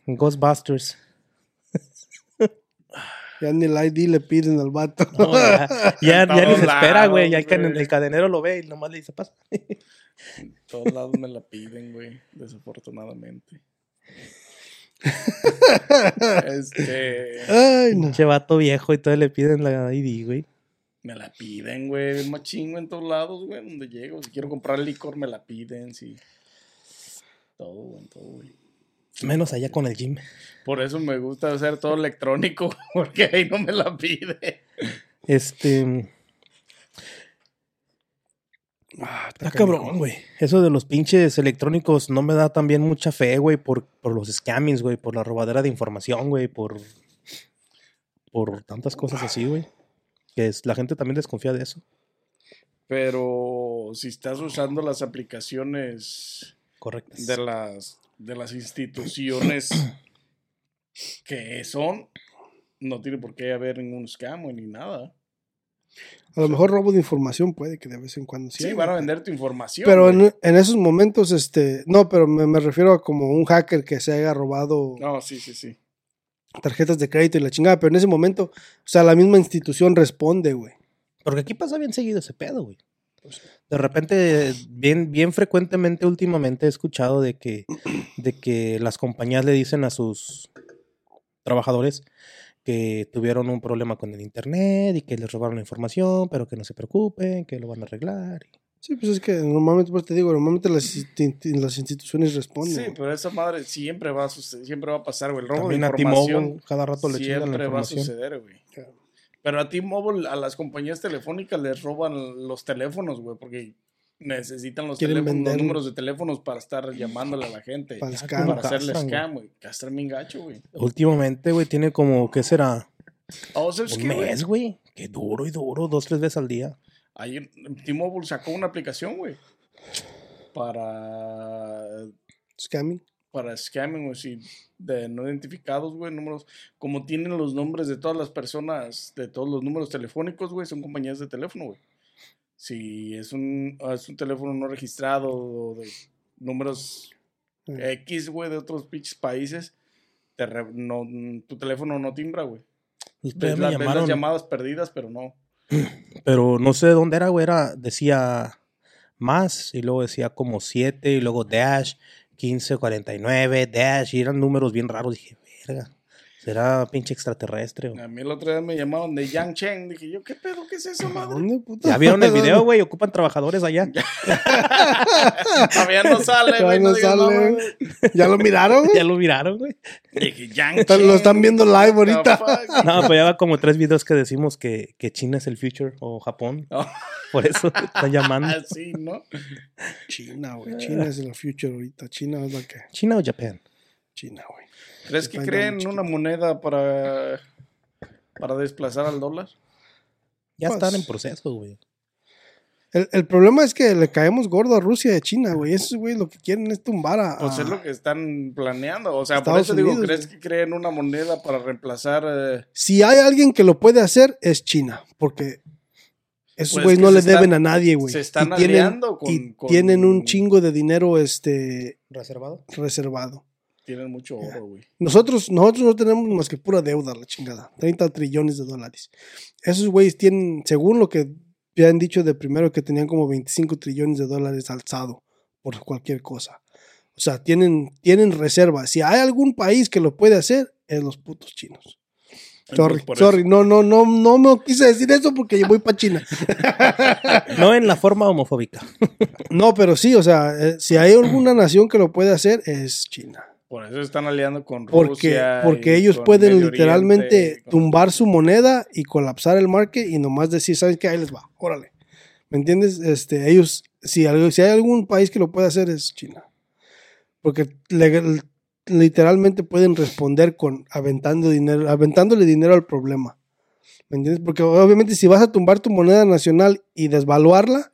Ghostbusters. Ya ni el ID le piden al vato. No, ya, ya, ni se espera, güey. Ya el, el cadenero lo ve y nomás le dice, pasa. En todos lados me la piden, güey. Desafortunadamente. este. Ay, no. Pinche vato viejo y todo le piden la ID, güey. Me la piden, güey. Es más chingo en todos lados, güey. Donde llego. Si quiero comprar licor, me la piden. Sí. Todo, güey. Todo, güey. Menos allá con el gym. Por eso me gusta hacer todo electrónico. Porque ahí no me la pide. Este. Ah, Está cabrón, güey. Eso de los pinches electrónicos no me da también mucha fe, güey, por, por los scammings, güey, por la robadera de información, güey, por. Por tantas cosas así, güey. Que es, la gente también desconfía de eso. Pero si estás usando las aplicaciones Correcto. de las, de las instituciones que son, no tiene por qué haber ningún scam ni nada. A lo mejor robo de información puede que de vez en cuando sí. Sí, van a vender tu información. Pero en, en esos momentos, este, no, pero me, me refiero a como un hacker que se haya robado No, sí, sí, sí. tarjetas de crédito y la chingada, pero en ese momento, o sea, la misma institución responde, güey. Porque aquí pasa bien seguido ese pedo, güey. De repente, bien, bien frecuentemente últimamente he escuchado de que, de que las compañías le dicen a sus trabajadores que tuvieron un problema con el internet y que les robaron la información, pero que no se preocupen, que lo van a arreglar. Sí, pues es que normalmente, pues te digo, normalmente las, las instituciones responden. Sí, pero esa madre siempre va a suceder, siempre va a pasar, güey. El robo También de a información T-Mobile cada rato le chingan la siempre va a información. suceder, güey. Ya. Pero a T-Mobile, a las compañías telefónicas les roban los teléfonos, güey, porque necesitan los teléfonos, los números de teléfonos para estar llamándole a la gente. Para scam. hacerle castran, scam, güey. Castran bien gacho, güey. Últimamente, güey, tiene como, ¿qué será? Oh, ¿sabes Un qué, mes, güey. Qué duro y duro, dos, tres veces al día. Ayer T-Mobile sacó una aplicación, güey, para Scamming. Para scamming, güey, sí, de no identificados, güey, números, como tienen los nombres de todas las personas, de todos los números telefónicos, güey, son compañías de teléfono, güey. Si es un, ah, es un teléfono no registrado o de números Eh, X, güey, de otros pinches países, te re- no, tu teléfono no timbra, güey. Ustedes Ves, me la- ves las llamadas perdidas, pero no. pero no sé de dónde era, güey. Era, decía más y luego decía como 7 y luego dash 1549, dash y eran números bien raros. Dije, verga, será pinche extraterrestre. o-". A mí el otro día me llamaron de Yang Chen. Dije yo, ¿qué pedo? ¿Qué es eso, ¿A madre? dónde, puta? Ya vieron el video, güey. Ocupan trabajadores allá. Todavía no sale, Ya güey. no No sale. ¿Ya lo miraron? güey? ya lo miraron, güey. Dije, Yang Están- Chen. Lo están viendo live ahorita. No, pero ya va como tres videos que decimos que, que China es el future o Japón. Oh, Por eso están llamando. así, ¿no? China, güey. China es el future ahorita. China es la que. ¿China o Japón? China, güey. ¿Crees que creen una moneda para, para desplazar al dólar? Ya Pues- están en proceso, güey. El, el problema es que le caemos gordo a Rusia y a China, güey. Esos, güey, lo que quieren es tumbar a. Pues es a- lo que están planeando. O sea, por Estados eso digo, Unidos, ¿crees güey. que creen una moneda para reemplazar? eh, Si hay alguien que lo puede hacer, es China. Porque esos Pues güeyes que no le están- deben a nadie, güey. se están y tienen, aliando con- y con- tienen un chingo de dinero este, ¿Reservado? reservado. Tienen mucho oro, güey. Nosotros, nosotros no tenemos más que pura deuda, la chingada. 30 trillones de dólares. Esos güeyes tienen, según lo que ya han dicho de primero, que tenían como 25 trillones de dólares alzado por cualquier cosa. O sea, tienen, tienen reservas. Si hay algún país que lo puede hacer, es los putos chinos. Sorry, sorry, no, no, no, no me quise decir eso porque yo voy para China. No en la forma homofóbica. No, pero sí, o sea, eh, si hay alguna nación que lo puede hacer, es China. Por eso están aliando con Porque, Rusia. porque y ellos pueden Medio literalmente Oriente, tumbar su moneda y colapsar el market y nomás decir, ¿saben qué? Ahí les va, órale. ¿Me entiendes? Este, ellos, si, si hay algún país que lo puede hacer es China. Porque literalmente pueden responder con aventando dinero, aventándole dinero al problema. ¿Me entiendes? Porque obviamente si vas a tumbar tu moneda nacional y desvaluarla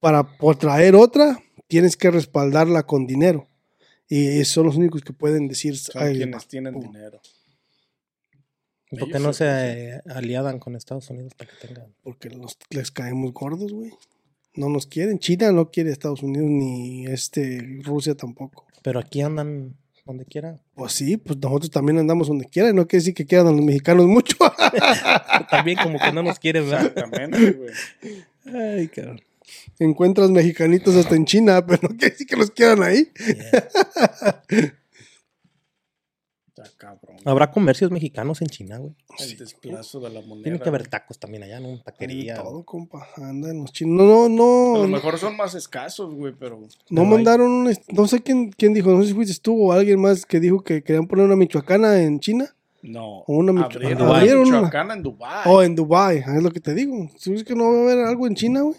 para traer otra, tienes que respaldarla con dinero. Y son los únicos que pueden decir, Son "Ahí les quienes va". tienen Pum. dinero. ¿Por qué no se eh, aliadan con Estados Unidos para que tengan? Porque nos- les caemos gordos, güey. No nos quieren. China no quiere Estados Unidos ni este Rusia tampoco. Pero aquí andan donde quiera. Pues sí, pues nosotros también andamos donde quiera. y No quiere decir que quieran a los mexicanos mucho. También como que no nos quieren, ¿verdad? Exactamente, güey. Ay, cabrón. Encuentras mexicanitos hasta en China, pero no quiere decir que los quieran ahí. Yeah. Cabrón. Habrá comercios mexicanos en China, güey. El desplazo de la moneda. Tiene que haber tacos también allá, ¿no? Taquería. todo, compa. Anda en los chinos. No, A no, lo no. mejor son más escasos, güey, pero. No mandaron un. est- No sé quién, quién dijo. No sé si fuiste tú o alguien más que dijo que querían poner una michoacana en China. No. O una Micho- abrieron, Dubái. abrieron una. En Dubái. O en Dubai. Es lo que te digo. ¿Tú crees que no va a haber algo en China, güey?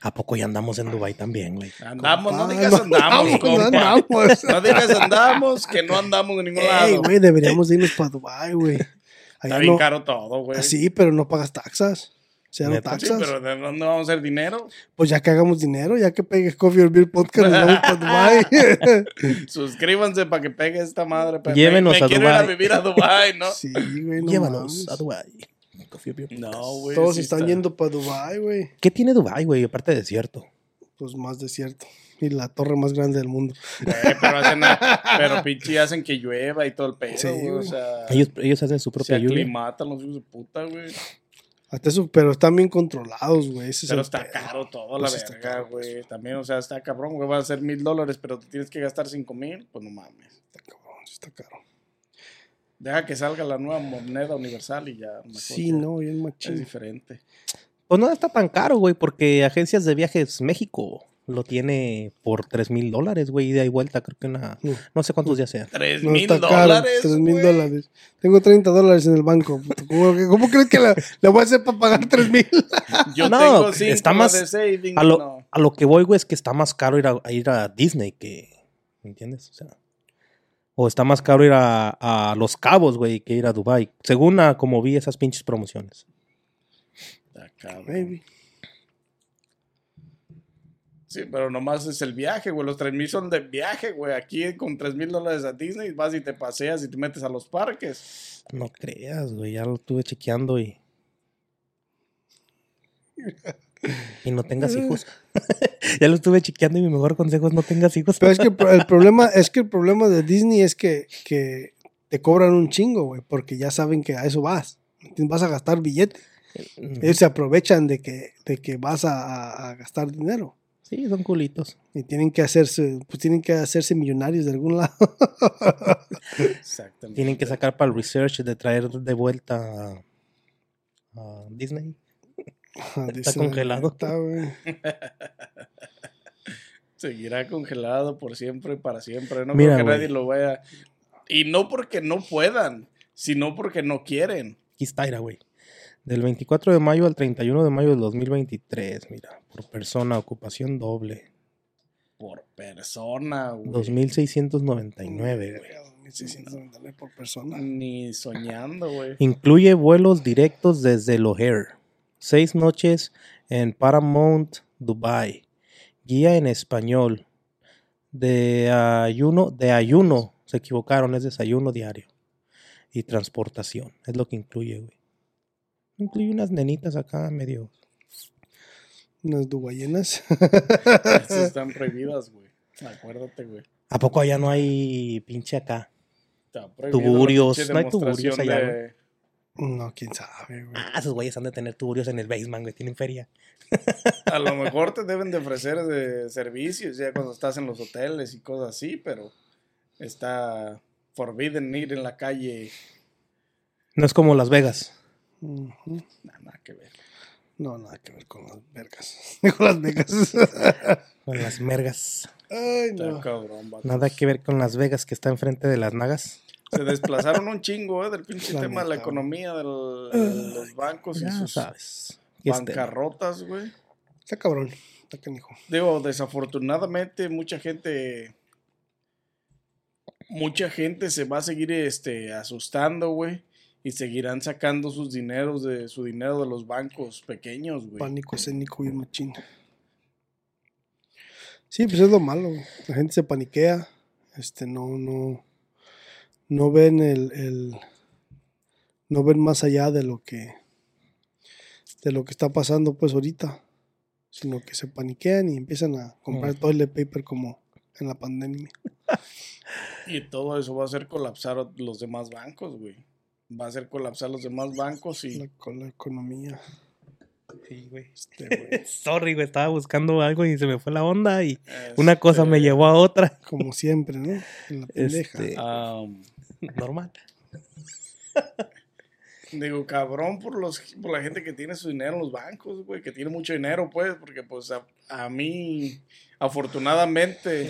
¿A poco ya andamos en Dubai también, güey? Andamos, no Compa, digas no andamos, andamos, compa. no andamos. No digas andamos, que no andamos en ningún Ey, lado. güey, deberíamos de irnos para Dubai, güey. Está bien no. caro todo, güey. Sí, pero no pagas taxas. Cero Neta. Sí, taxas. pero ¿de dónde vamos a hacer dinero? Pues ya que hagamos dinero, ya que pegue Coffee or Beer Podcast, nos vamos para Dubai. Suscríbanse para que pegue esta madre. Llévenos me, a me quiero ir a vivir a Dubai, ¿no? sí, güey, no Llévanos mames. a Dubai. Coffee Beer No, güey. Todos sí están está- yendo para Dubai, güey. ¿Qué tiene Dubai, güey? Aparte de desierto. Pues más desierto. Y la torre más grande del mundo. Pero, hacen, pero pinche hacen que llueva y todo el pedo, Sí, güey. O güey. sea, Ellos, ellos hacen su se propia lluvia. aclimatan los hijos de puta, güey. Hasta eso, pero están bien controlados, güey. ese Pero está pedo. caro todo, Pues la está verga, caro, güey. También, o sea, está cabrón, güey. Va a ser mil dólares, pero te tienes que gastar cinco mil. Pues no mames. Está cabrón, sí está caro. Deja que salga la nueva moneda universal y ya. mejor Sí, ya no, bien Es machín. diferente. Pues no está tan caro, güey, porque Agencias de Viajes México lo tiene por 3 mil dólares, güey, ida y vuelta, creo que una... No. No sé cuántos días sean. Tres No mil está caro, dólares. 3 mil dólares. Tengo 30 dólares en el banco. ¿Cómo, cómo crees que le, le voy a hacer para pagar 3 mil? Yo No, tengo cinco está más- de saving. A lo, no. a lo que voy, güey, es que está más caro ir a, a ir a Disney que... ¿Me entiendes? O sea... O está más caro ir a, a Los Cabos, güey, que ir a Dubai. Según a como vi esas pinches promociones. Está cabrón. Maybe. Sí, pero nomás es el viaje, güey. Los tres mil son de viaje, güey. Aquí con tres mil dólares a Disney vas y te paseas y te metes a los parques. No creas, güey, ya lo estuve chequeando y... Y no tengas hijos. ya lo estuve chequeando y mi mejor consejo es no tengas hijos. Pero es que el pro- el problema, es que el problema de Disney es que, que te cobran un chingo, güey, porque ya saben que a eso vas. Vas a gastar billete. Ellos se aprovechan de que, de que vas a, a- a gastar dinero. Sí, son culitos. Y tienen que hacerse, pues tienen que hacerse millonarios de algún lado. Exactamente. Tienen que sacar para el research de traer de vuelta a, a Disney. Dice, congelado. "Está, güey". Seguirá congelado por siempre y para siempre. No Mira, creo que güey. nadie lo vaya. Y no porque no puedan, sino porque no quieren. Aquí está, mira, güey. Del 24 de mayo al 31 de mayo del 2023, mira, por persona, ocupación doble. Por persona, güey. 2.699, güey. 1699 por persona. Ni soñando, güey. Incluye vuelos directos desde el O'Hare. Seis noches en Paramount, Dubai. Guía en español. De ayuno, de ayuno. Se equivocaron, es desayuno diario. Y transportación. Es lo que incluye, güey. Incluye unas nenitas acá medio. Unas dubayenas. Esas están prohibidas, güey. Acuérdate, güey. ¿A poco allá no hay pinche acá? Está prohibido la Tuburios, pinche no hay tuburios allá, de- no, quién sabe, güey. Ah, esos güeyes han de tener tuburios en el basement, güey. Tienen feria. A lo mejor te deben de ofrecer de servicios ya cuando estás en los hoteles y cosas así, pero está forbidden ir en la calle. No es como Las Vegas. Ujú. Nada, nada que ver. No, nada que ver con las vergas. con las vegas. Con las mergas. Ay, no. cabrón. Nada que ver con Las Vegas que está enfrente de las nagas. Se desplazaron un chingo, eh, del pinche tema de la economía del- de los bancos y sus sabes. Bancarrotas, güey. Está cabrón. Está canijo. Digo, desafortunadamente mucha gente mucha gente se va a seguir este asustando, güey, y seguirán sacando sus dineros de su dinero de los bancos pequeños, güey. Pánico escénico y machín. Sí, pues es lo malo. La gente se paniquea. Este, no, no. No ven el, el- No ven más allá de lo que. De lo que está pasando, pues, ahorita. Sino que se paniquean y empiezan a comprar Ujú. toilet paper como en la pandemia. Y todo eso va a hacer colapsar los demás bancos, güey. Va a hacer colapsar los demás bancos y La, con la economía. Sí, güey. Este, güey. Sorry, güey. Estaba buscando algo y se me fue la onda y una cosa me este, llevó a otra. Como siempre, ¿no? En la pendeja. Este, am, normal. Digo, cabrón por los por la gente que tiene su dinero en los bancos, güey, que tiene mucho dinero, pues, porque pues a, a mí, afortunadamente,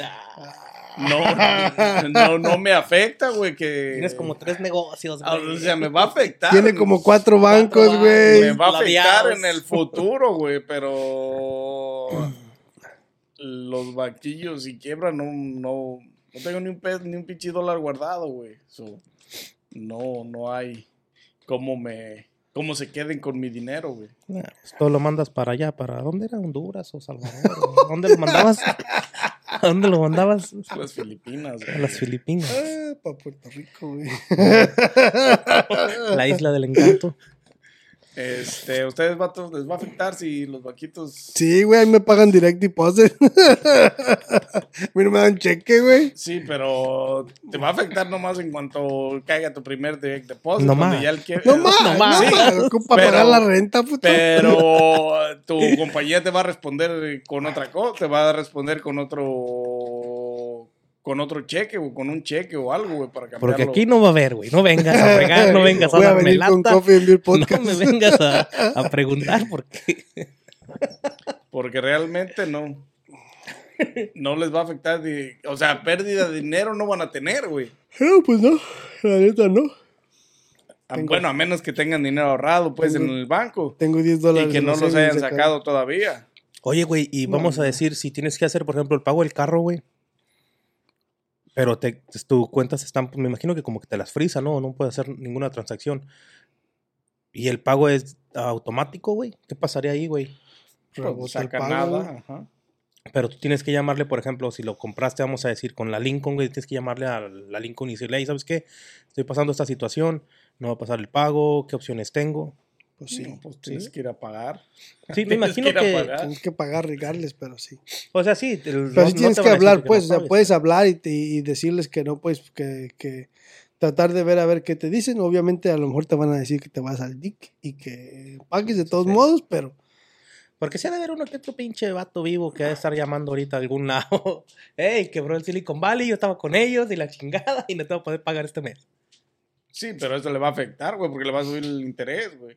no, no, no me afecta, güey, que... Tienes como tres negocios, Ah, güey. O sea, me va a afectar. Tiene como cuatro bancos, bancos. güey. Me va a afectar en el futuro, güey, pero... Los banquillos, si quiebran, no, no, no tengo ni un, pe- ni un pinche dólar guardado, güey. So, no, no hay cómo me... Cómo se queden con mi dinero, güey. Nah, pues, todo lo mandas para allá. ¿Para dónde era? ¿Honduras o Salvador? ¿A ¿Dónde lo mandabas? ¿A dónde lo mandabas? A las Filipinas, A güey. las Filipinas. Ah, para Puerto Rico, güey. La isla del encanto. Este, ustedes, vatos, les va a afectar si los banquitos... Sí, güey, ahí me pagan direct deposit. a mí no me dan cheque, güey. Sí, pero te va a afectar nomás en cuanto caiga tu primer direct deposit. No más. ya el que- No más, no más. más. Ocupa pero- pagar la renta, puto. Pero tu compañía te va a responder con otra cosa, te va a responder con otro con otro cheque o con un cheque o algo, güey, para cambiarlo. Porque aquí no va a haber, güey. No vengas a fregar, no vengas a Voy a darme venir con lata. Coffee No me vengas a, a preguntar porque Porque realmente no. No les va a afectar, de- o sea, pérdida de dinero no van a tener, güey. No, pues no, la neta no. A- Tengo- Bueno, a menos que tengan dinero ahorrado, pues, Tengo- en el banco. Tengo 10 dólares. Y que no los hayan sacado todavía. Oye, güey, y No, vamos a decir, si tienes que hacer, por ejemplo, el pago del carro, güey. Pero te, tus cuentas están, pues, me imagino que como que te las frisa, ¿no? No puedes hacer ninguna transacción. Y el pago es automático, güey. ¿Qué pasaría ahí, güey? Pues, Rebota el saca pago, nada. ajá. Pero tú tienes que llamarle, por ejemplo, si lo compraste, vamos a decir, con la Lincoln, güey, tienes que llamarle a la Lincoln y decirle, hey, ¿sabes qué? Estoy pasando esta situación, no va a pasar el pago, ¿qué opciones tengo? Pues sí. No, pues tienes que ir a pagar. Sí, me imagino que. pagar. Tienes que pagar regales, pero sí. O sea, sí. el- Pero no- sí tienes que hablar, no pues, o sea, puedes hablar y, te- y decirles que no, pues, que, que tratar de ver a ver qué te dicen. Obviamente, a lo mejor te van a decir que te vas al DIC y que pagues de todos Sí. modos, pero Porque si ha de haber uno que otro pinche vato vivo que ha de estar llamando ahorita a algún lado. Ey, quebró el Silicon Valley, yo estaba con ellos y la chingada y no te voy a poder pagar este mes. Sí, pero eso le va a afectar, güey, porque le va a subir el interés, güey.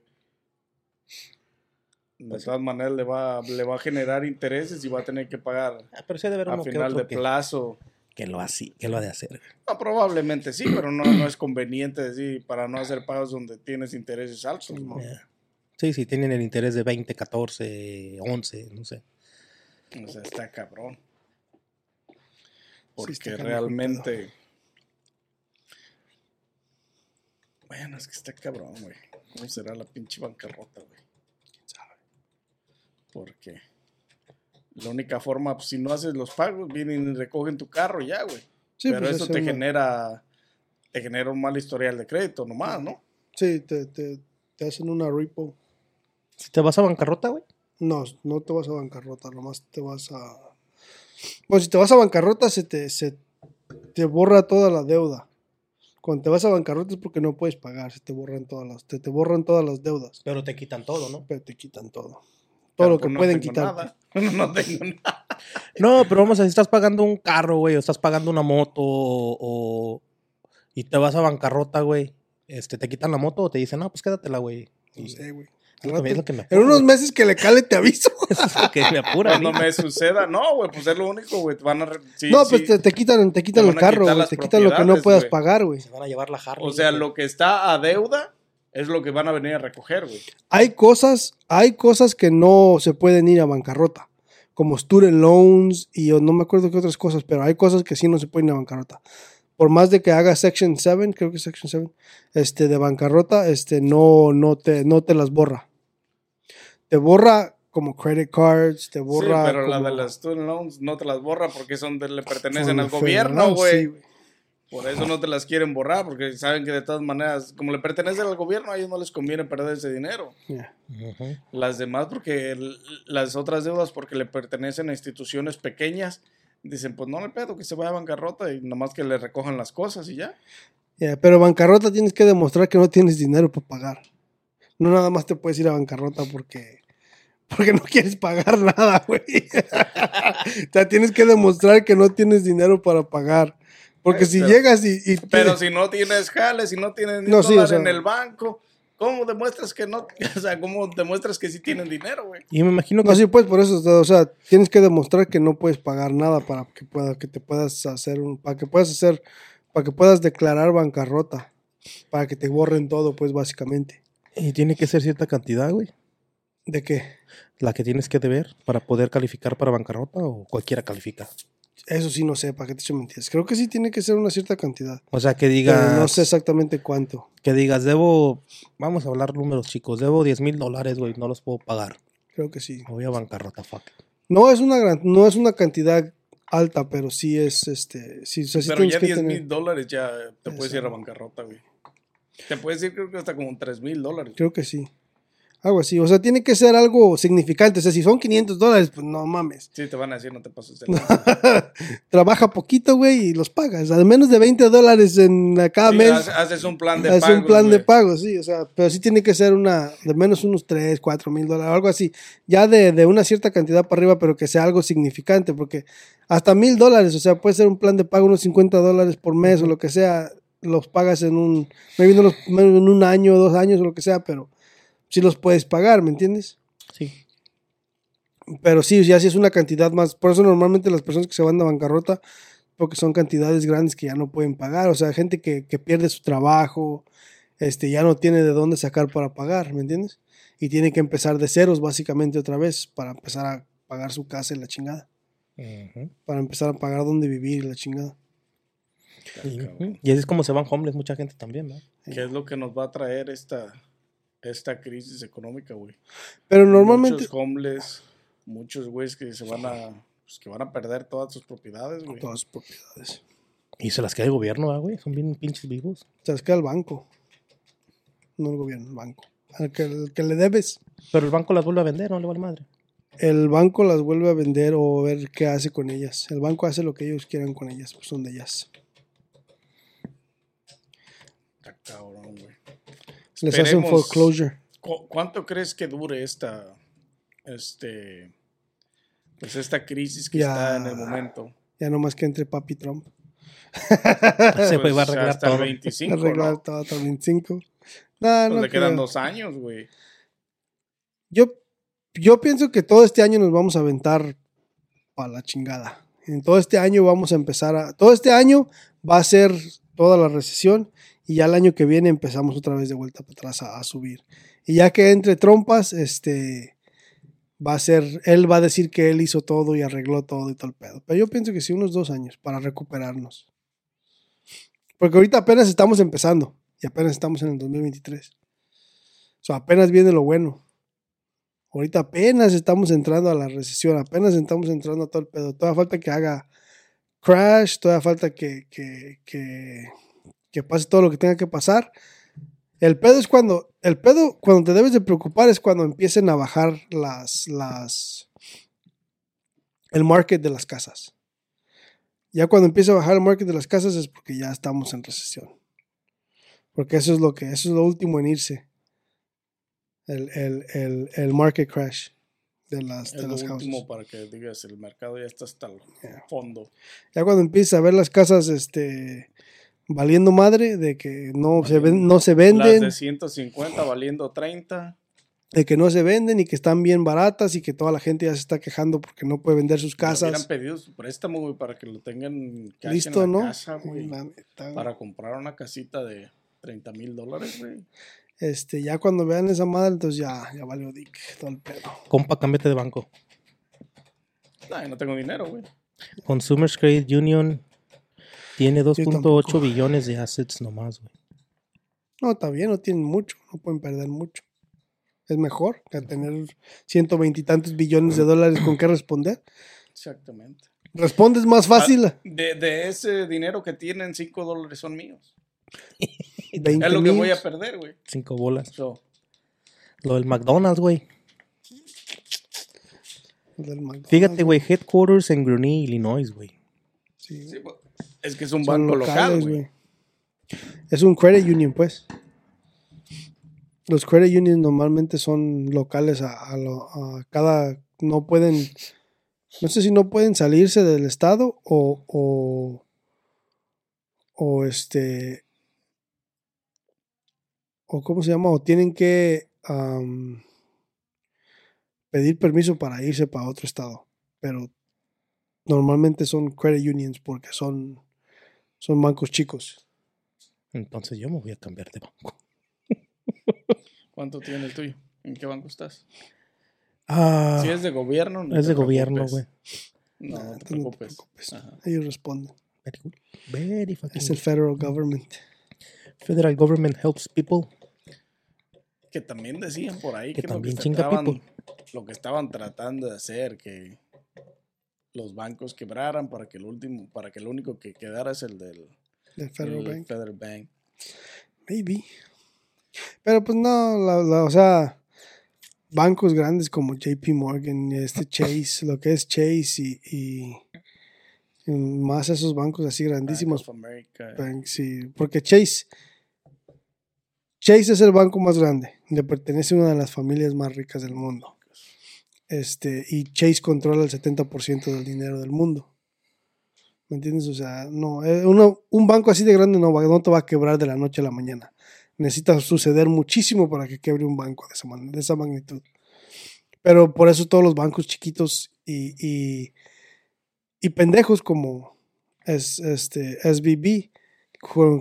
De Pues sí. todas maneras le va, le va a generar intereses y va a tener que pagar Ah, pero sí de a final de que, plazo. que lo así, que lo ha de hacer. No, probablemente sí, pero no, no es conveniente decir para no hacer pagos donde tienes intereses altos. ¿no? Yeah. Sí, sí, tienen el interés de 20, 14, 11, no sé. O sea, está cabrón. Porque el realmente. Bueno, es que está cabrón, güey. ¿Cómo será la pinche bancarrota, güey? ¿Quién sabe? Porque la única forma, pues, si no haces los pagos, vienen y recogen tu carro y ya, güey. sí, Pero pues, eso es te una- genera, te genera un mal historial de crédito nomás, ¿no? Sí, te, te, te hacen una repo. Si te vas a bancarrota, güey. No, no te vas a bancarrota, nomás te vas a... Bueno, si te vas a bancarrota, se te, se te borra toda la deuda. Cuando te vas a bancarrota es porque no puedes pagar, se te borran todas las, te, te borran todas las deudas, Pero te quitan todo, ¿no? pero te quitan todo. Todo Pero, lo que no pueden quitar. nada. No tengo nada. No, pero vamos a decir, estás pagando un carro, güey, o estás pagando una moto, o, o- y te vas a bancarrota, güey. Este, te quitan la moto o te dicen, no, pues quédatela, güey. No sé, güey. Es lo que- es lo que me En unos meses que le cale te aviso. Eso es lo que me apura. Cuando me suceda, no, güey, pues es lo único, güey. Van a. re- sí, no, sí. pues te, te quitan, te quitan Te el carro, güey. Te quitan lo que no puedas pagar, güey. Se van a llevar la Harley. O sea, lo que está a deuda es lo que van a venir a recoger, güey. Hay cosas, hay cosas que no se pueden ir a bancarrota, como student loans y yo no me acuerdo qué otras cosas, pero hay cosas que sí no se pueden ir a bancarrota. Por más de que haga Section 7, creo que es Section 7, este, de bancarrota, este, no, no, te, no te las borra. Te borra como credit cards, te borra. sí, pero la como- de las student loans no te las borra porque son de, le pertenecen al gobierno, güey. sí. Por eso no te las quieren borrar, porque saben que de todas maneras, como le pertenecen al gobierno, a ellos no les conviene perder ese dinero. Yeah. Las demás, porque el- las otras deudas, porque le pertenecen a instituciones pequeñas, dicen, pues no le pedo que se vaya a bancarrota y nomás que le recojan las cosas y ya. Yeah, pero bancarrota tienes que demostrar que no tienes dinero para pagar. No nada más te puedes ir a bancarrota porque, porque no quieres pagar nada, güey. o sea, tienes que demostrar que no tienes dinero para pagar. Porque si pero- llegas y... y Pero si no tienes jale, si no tienes ni No, sí, o dólar sea- en el banco, ¿cómo demuestras que no? O sea, ¿cómo demuestras que sí tienen dinero, güey? Y me imagino que No, sí, pues por eso, o sea, tienes que demostrar que no puedes pagar nada para que pueda, que te puedas hacer un, para que puedas hacer, para que puedas declarar bancarrota, para que te borren todo, pues básicamente. y tiene que ser cierta cantidad, güey. ¿De qué? La que tienes que deber para poder calificar para bancarrota o cualquiera califica. Eso sí no sé, para qué te echo mentiras. Creo que sí tiene que ser una cierta cantidad. O sea, que Pero digas, no sé exactamente cuánto. que digas, debo, vamos a hablar números chicos, debo 10 mil dólares, güey, no los puedo pagar. Creo que sí. Me voy a bancarrota, fuck. No es una gran, no es una cantidad alta, pero sí es este, sí, o sea, sí Pero tienes ya que 10 tener- mil dólares ya te puedes ir a bancarrota, güey. Te puedes ir creo que hasta como 3 mil dólares. Creo que sí. Algo así. O sea, tiene que ser algo significante. O sea, si son 500 dólares, pues no mames. Sí, te van a decir, no te pases de. Trabaja poquito, güey, y los pagas. Al menos de 20 dólares en cada Sí, mes. hace- haces un plan de Hace pagos, un plan de pago, sí. O sea, pero sí tiene que ser una, de menos unos 3, 4 mil dólares, algo así. Ya de, de una cierta cantidad para arriba, pero que sea algo significante, porque hasta mil dólares, o sea, puede ser un plan de pago, unos 50 dólares por mes o lo que sea, los pagas en un, maybe no los- en un año, dos años o lo que sea, pero sí los puedes pagar, ¿me entiendes? Sí. Pero sí, ya sí es una cantidad más. Por eso normalmente las personas que se van de bancarrota, porque son cantidades grandes que ya no pueden pagar. O sea, gente que, que pierde su trabajo, este, ya no tiene de dónde sacar para pagar, ¿me entiendes? Y tiene que empezar de ceros básicamente otra vez para empezar a pagar su casa y la chingada. Para empezar a pagar dónde vivir y la chingada. Y así es como se van homeless mucha gente también, ¿no? ¿Qué es lo que nos va a traer esta, esta crisis económica, güey? Pero normalmente, Muchos homeless, muchos güeyes que se van a, pues, que van a perder todas sus propiedades, güey. todas sus propiedades. Y se las queda el gobierno, ¿ah, güey. Son bien pinches vivos. Se les queda el banco. No el gobierno, el banco. al que, al que le debes. Pero el banco las vuelve a vender, no le vale madre. El banco las vuelve a vender o ver qué hace con ellas. El banco hace lo que ellos quieran con ellas, pues son de ellas. Está cabrón, güey. Les hacen Esperemos- foreclosure. ¿Cu- ¿Cuánto crees que dure esta, este, pues esta crisis que Ya. está en el momento? Ya nomás que entre papi Trump. Ese güey va a Pues, arreglar hasta el todo. 25, Arreglar ¿no? todo hasta el 25. No, Pues no le quedan dos años, güey. Yo, yo pienso que todo este año nos vamos a aventar para la chingada. En todo este año vamos a empezar a. Todo este año va a ser toda la recesión y ya el año que viene empezamos otra vez de vuelta para atrás a, subir. Y ya que entre trompas, este. Va a ser. Él va a decir que él hizo todo y arregló todo y todo el pedo. Pero yo pienso que sí, unos dos años para recuperarnos. Porque ahorita apenas estamos empezando y apenas estamos en el 2023. O sea, apenas viene lo bueno. Ahorita apenas estamos entrando a la recesión, apenas estamos entrando a todo el pedo. Todavía falta que haga crash, todavía falta que, que, que pase todo lo que tenga que pasar. El pedo es cuando, el pedo cuando te debes de preocupar es cuando empiecen a bajar las, las, el market de las casas. Ya cuando empieza a bajar el market de las casas es porque ya estamos en recesión. Porque eso es lo que, eso es lo último en irse el, el, el, el market crash de las, Es de lo las houses. último para que digas, el mercado ya está hasta el Yeah. fondo. Ya cuando empiezas a ver las casas este, valiendo madre, de que no se, ven, no se Las venden, de 150 valiendo 30. de que no se venden y que están bien baratas y que toda la gente ya se está quejando porque no puede vender sus casas. pedido su préstamo, güey, para que lo tengan Listo, en la ¿no? casa, güey. La neta, güey. Para comprar una casita de 30 mil dólares, güey. Este, ya cuando vean esa madre, entonces ya, ya valió dick, todo el pedo. Compa, cámbiate de banco. Ay, no tengo dinero, güey. Consumers Credit Union tiene tampoco. 2.8 billones de assets nomás, güey. No, está bien, no tienen mucho, no pueden perder mucho. Es mejor que tener 120 y tantos billones de dólares con qué responder. Exactamente. Respondes más fácil. De, de ese dinero que tienen, 5 dólares son míos. 20 Es lo que voy a perder, güey. Cinco bolas. So, Lo del McDonald's, güey. del McDonald's, Fíjate, güey, headquarters en Gruny, Illinois, güey. sí. sí, pues, es que es un Son banco locales, local, güey. Es un credit union, pues. Los credit unions normalmente son locales a, a lo- a cada... No pueden... No sé si no pueden salirse del estado o... O, o este... O cómo se llama, o tienen que pedir permiso para irse para otro estado. Pero normalmente son credit unions porque son, son bancos chicos. Entonces yo me voy a cambiar de banco. ¿Cuánto tiene el tuyo? ¿En qué banco estás? Ah, Si es de gobierno, no es de gobierno, güey. No, no te Tú no te preocupes. Ellos responden. Very good. Very fucking Es el federal government. Federal government helps people. Que también decían por ahí Que que, también lo, que estaban, people. lo que estaban tratando de hacer, que los bancos quebraran para que el último, para que el único que quedara es el del federal el bank. Federal Bank. Maybe. Pero pues no, la- la- o sea, bancos grandes como JP Morgan, este Chase, lo que es Chase y, y- y más esos bancos así grandísimos. Bank of America. Bank, sí, porque Chase, Chase es el banco más grande, le pertenece a una de las familias más ricas del mundo. Este, y Chase controla el 70% del dinero del mundo. ¿Me entiendes? O sea, no, eh, uno- un banco así de grande no, no te va a quebrar de la noche a la mañana. Necesita suceder muchísimo para que quebre un banco de esa, de esa magnitud. Pero por eso todos los bancos chiquitos y, y, y pendejos como es, este, SBB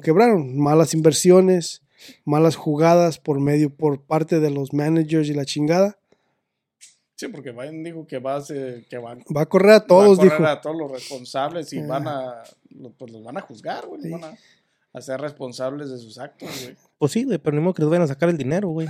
quebraron. Malas inversiones, malas jugadas por medio, por parte de los managers y la chingada. Sí, porque Biden dijo que va a ser- que van Va a correr a todos, va a correr dijo. a todos los responsables y Ah. van a pues los van a juzgar, güey, Sí. van a, a ser responsables de sus actos, güey. Pues sí, güey, pero ni modo que les vayan a sacar el dinero, güey.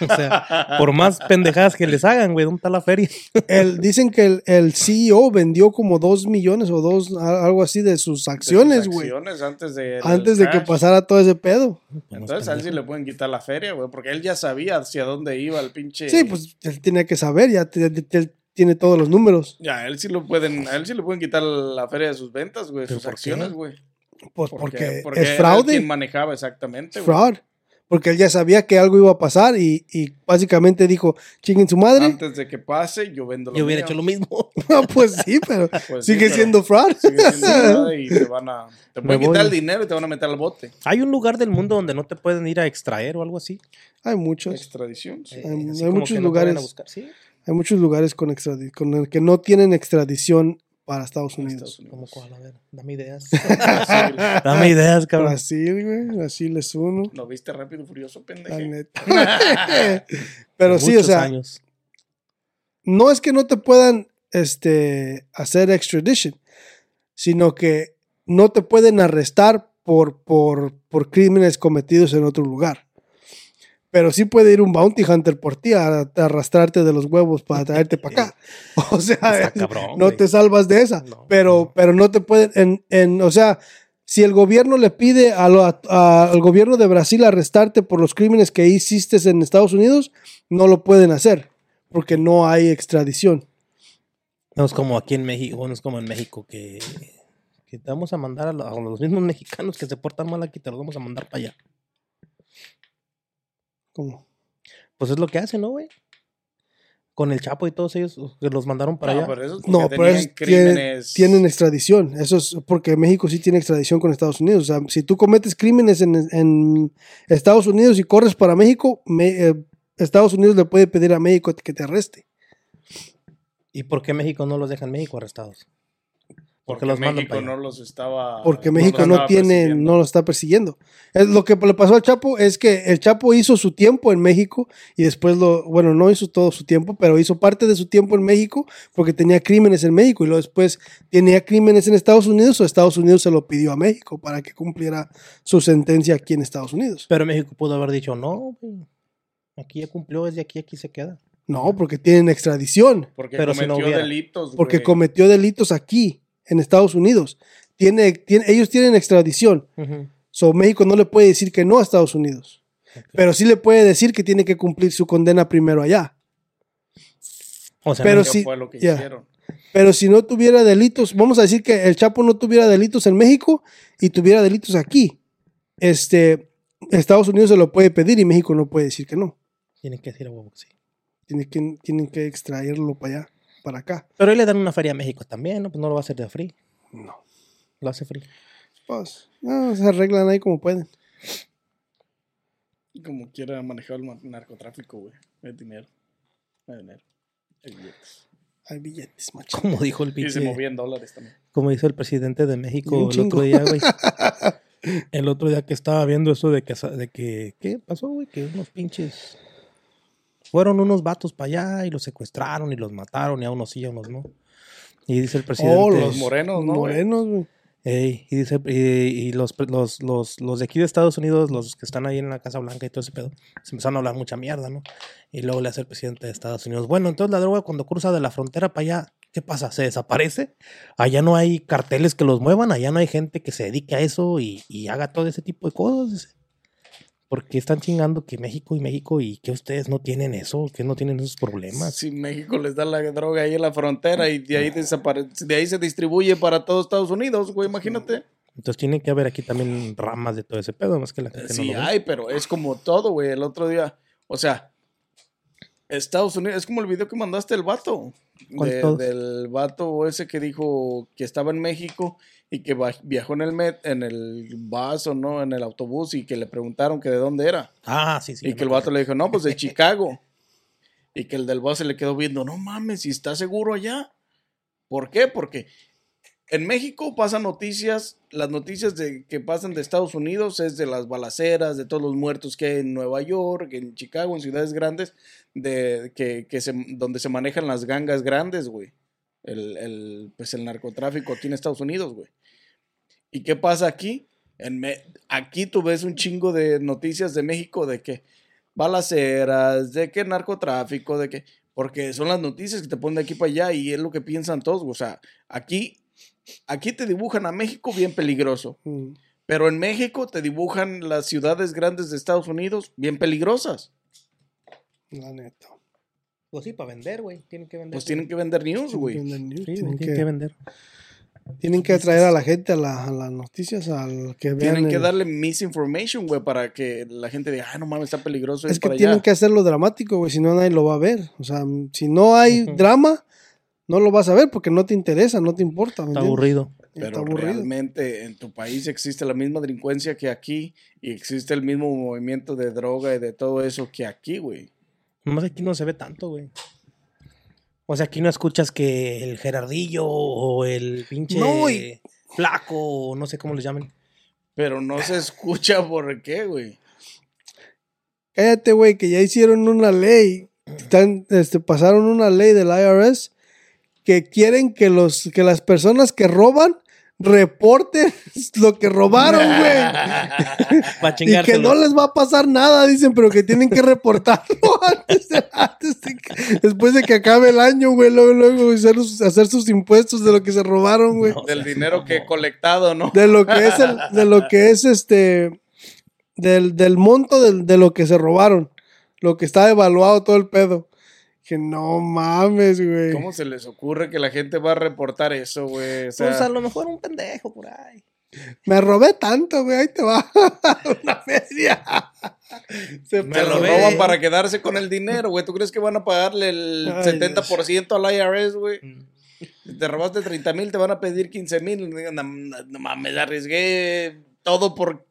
O sea, por más pendejadas que les hagan, güey, ¿dónde está la feria? El, dicen que el, el CEO vendió como dos millones o dos, algo así de sus acciones, güey. acciones antes de Antes de que pasara todo ese pedo. Entonces a él sí le pueden quitar la feria, güey, porque él ya sabía hacia dónde iba el pinche. Sí, pues él tenía que saber, ya te- tiene todos los números. Ya, a él sí lo pueden, a él sí le pueden quitar la feria de sus ventas, güey, ¿Pero sus acciones, güey. Pues Porque, porque, porque es fraude. quien manejaba exactamente, güey. fraud. Porque él ya sabía que algo iba a pasar y, y básicamente dijo, chinguen su madre. Antes de que pase, yo vendo lo Yo hubiera mío. hecho lo mismo. No, pues sí, pero Pues sí, sigue pero siendo fraud. sigue siendo fraude y te van a te pueden quitar el dinero y te van a meter al bote. Hay un lugar del mundo donde no te pueden ir a extraer o algo así. Hay muchos. Extradición. sí. Hay- hay muchos no lugares. buscar. Sí, Hay muchos lugares con, extradi- con el que no tienen extradición para Estados Unidos. Estados como Unidos. cuál, a ver, dame ideas. Dame ideas, cabrón. Brasil, güey. Brasil es uno. ¿No viste Rápido y Furioso, La pendejo? neta. Pero sí, o sea, años. no es que no te puedan este, hacer extradition, sino que no te pueden arrestar por, por, por crímenes cometidos en otro lugar. Pero sí puede ir un bounty hunter por ti a, a arrastrarte de los huevos para traerte para acá. O sea, cabrón, no te salvas de esa. No, pero, no. pero no te pueden, en, en, o sea, si el gobierno le pide a lo- a- a- al gobierno de Brasil arrestarte por los crímenes que hiciste en Estados Unidos, no lo pueden hacer, porque no hay extradición. No es como aquí en México, no es como en México que, que te vamos a mandar a los mismos mexicanos que se portan mal aquí, te los vamos a mandar para allá. Como, Pues es lo que hacen, ¿no, güey? Con el Chapo y todos ellos que los mandaron para No, allá. pero eso es porque no, pero es- tienen, crímenes. tienen extradición. Eso es porque México sí tiene extradición con Estados Unidos. O sea, si tú cometes crímenes en, en Estados Unidos y corres para México, me- eh, Estados Unidos le puede pedir a México que te arreste. ¿Y por qué México no los deja en México arrestados? Porque los México no los estaba. Porque no México los no estaba tiene, persiguiendo. no lo está persiguiendo. Es lo que le pasó al Chapo es que el Chapo hizo su tiempo en México y después lo, bueno, no hizo todo su tiempo, pero hizo parte de su tiempo en México porque tenía crímenes en México y luego después tenía crímenes en Estados Unidos o Estados Unidos se lo pidió a México para que cumpliera su sentencia aquí en Estados Unidos. Pero México pudo haber dicho, no. Aquí ya cumplió, es de aquí, aquí se queda. No, porque tienen extradición, Porque Pero si cometió no hubiera. delitos. porque cometió delitos aquí en Estados Unidos. Tiene, tiene, ellos tienen extradición. So, México no le puede decir que no a Estados Unidos. Pero sí le puede decir que tiene que cumplir su condena primero allá. O sea, Pero sí, fue lo que ya. hicieron. Pero si no tuviera delitos, vamos a decir que el Chapo no tuviera delitos en México y tuviera delitos aquí. Este, Estados Unidos se lo puede pedir y México no puede decir que no. tienen que decir a huevo que sí. Tiene que, tienen que extraerlo para allá, para acá. Pero ahí le dan una feria a México también, ¿no? Pues no lo va a hacer de free. No. Lo hace free. Pues, no, se arreglan ahí como pueden. Y Como quiera manejar el narcotráfico, güey. Es dinero. Es dinero. Es billetes. Hay billetes, macho. Como dijo el Y se pinche, movía en dólares también. como dice el presidente de México un el chingo. otro día, güey. El otro día que estaba viendo eso de que, de que ¿qué pasó, güey? Que unos pinches fueron unos vatos para allá y los secuestraron y los mataron y a unos sí y a unos no. Y dice el presidente Oh, los morenos, ¿no? Morenos, güey. Ey, y dice, y, y los, los, los, los de aquí de Estados Unidos, los que están ahí en la Casa Blanca y todo ese pedo, se empezaron a hablar mucha mierda, ¿no? Y luego le hace el presidente de Estados Unidos, bueno, entonces la droga cuando cruza de la frontera para allá, ¿qué pasa? ¿Se desaparece? Allá no hay carteles que los muevan, allá no hay gente que se dedique a eso y, y haga todo ese tipo de cosas. Porque están chingando que México y México y que ustedes no tienen eso, que no tienen esos problemas. Si México les da la droga ahí en la frontera y de ahí desaparece, de ahí se distribuye para todo Estados Unidos, güey, imagínate. Entonces tiene que haber aquí también ramas de todo ese pedo, más que la gente no Sí lo ve. hay, pero es como todo, güey. El otro día, o sea, Estados Unidos, es como el video que mandaste el vato. ¿Cuál de- todos? del vato ese que dijo que estaba en México y que viajó en el met, en el bus o no, en el autobús y que le preguntaron que de dónde era. Ah, sí, sí. y que el vato le dijo, no, pues de Chicago. Y que el del bus se le quedó viendo, no mames, si está seguro allá. ¿Por qué? Porque en México pasan noticias, las noticias de, que pasan de Estados Unidos es de las balaceras, de todos los muertos que hay en Nueva York, en Chicago, en ciudades grandes, de, que, que se, donde se manejan las gangas grandes, güey. El, el, pues el narcotráfico aquí en Estados Unidos, güey. ¿Y qué pasa aquí? En Me- aquí tú ves un chingo de noticias de México de que balaceras, de que narcotráfico, de que... Porque son las noticias que te ponen de aquí para allá y es lo que piensan todos. O sea, aquí, aquí te dibujan a México bien peligroso. Mm. Pero en México te dibujan las ciudades grandes de Estados Unidos bien peligrosas. La neta. Pues sí, para vender, güey. Tienen que vender. Pues tienen que vender news, güey. Tienen, Sí, tienen tienen que vender. Tienen que atraer a la gente a, la- a las noticias, al que vean. Tienen que el- darle misinformation, güey, para que la gente diga, ah, no mames, está peligroso Es que para tienen allá. que hacerlo dramático, güey, si no nadie lo va a ver. O sea, si no hay drama, no lo vas a ver porque no te interesa, no te importa. ¿me Está aburrido. Está Pero aburrido. realmente en tu país existe la misma delincuencia que aquí y existe el mismo movimiento de droga y de todo eso que aquí, güey. Nomás aquí no se ve tanto, güey. O sea, aquí no escuchas que el Gerardillo o el pinche No, y- flaco o no sé cómo le llamen. Pero no se escucha por qué, güey. Cállate, güey, que ya hicieron una ley. Están, este, pasaron una ley del IRS que quieren que, los, que las personas que roban reporten lo que robaron, güey. Y que no les va a pasar nada, dicen, pero que tienen que reportarlo antes de- antes de que- después de que acabe el año, güey. Luego, luego hacer, sus- hacer sus impuestos de lo que se robaron, güey. No. Del dinero que he colectado, ¿no? De lo que es el, de lo que es este, del, del monto del- de lo que se robaron. Lo que está evaluado todo el pedo. Que no mames, güey. ¿Cómo se les ocurre que la gente va a reportar eso, güey? O sea, Pues a lo mejor un pendejo por ahí. Me robé tanto, güey. Ahí te va. Una feria. Se Me robé. roban para quedarse con el dinero, güey. ¿Tú crees que van a pagarle el Ay, 70% al IRS, güey? Mm. Si te robaste 30 mil, te van a pedir 15 mil. No, no, no mames, arriesgué todo por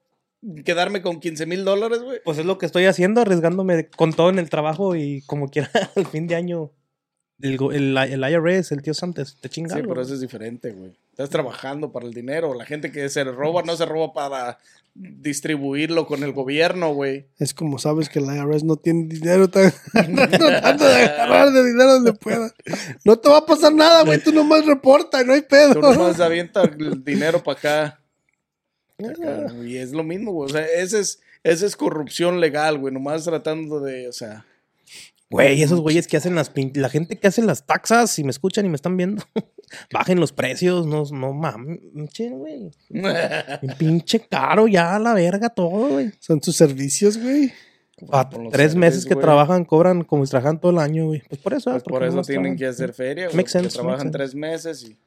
quedarme con 15 mil dólares, güey. Pues es lo que estoy haciendo, arriesgándome con todo en el trabajo y como quiera al fin de año. El, el, el IRS, el tío Santos, te chinga. Sí, pero eso es diferente, güey. Estás trabajando para el dinero. La gente que se roba no se roba para distribuirlo con el gobierno, güey. Es como sabes que el IRS no tiene dinero, está tratando de agarrar de dinero donde pueda. No te va a pasar nada, güey. Tú nomás reporta, no hay pedo. Tú nomás avienta el dinero para acá. Acá, Y es lo mismo, güey. O sea, ese es, esa es corrupción legal, güey. Nomás tratando de, o sea. Güey, esos güeyes que hacen las la gente que hace las taxas, si me escuchan y me están viendo, bajen los precios, no, no mames, güey. Pinche caro ya a la verga todo, güey. Son tus servicios, güey. A tres meses que trabajan, cobran como si trabajan todo el año, güey. Pues por eso, Pues por eso tienen trabajan. que hacer feria, güey. Trabajan tres meses y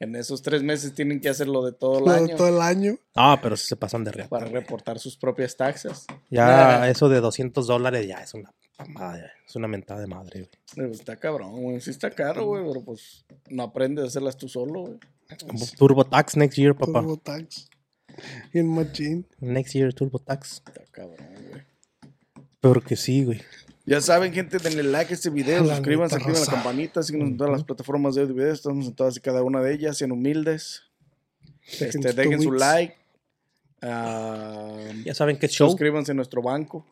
en esos tres meses tienen que hacerlo de todo el Todo, año todo el año. Ah, pero sí se pasan de real. para reportar sus propias taxas. Ya eso de 200 dólares ya es una mamada, es una mentada de madre, güey. Pero Está cabrón, güey. Sí está caro, güey, pero pues no aprendes a hacerlas tú solo, güey. TurboTax next year, papá. TurboTax. Bien machín. Next year TurboTax. Está cabrón, güey. Porque sí, güey. Ya saben, gente, denle like a este video, La suscríbanse, activen la campanita, síguenos en todas las plataformas de audio y video, estamos en todas y cada una de ellas, sean humildes, Dejen este, dejen su like, ah, Ya saben que show. suscríbanse a nuestro banco,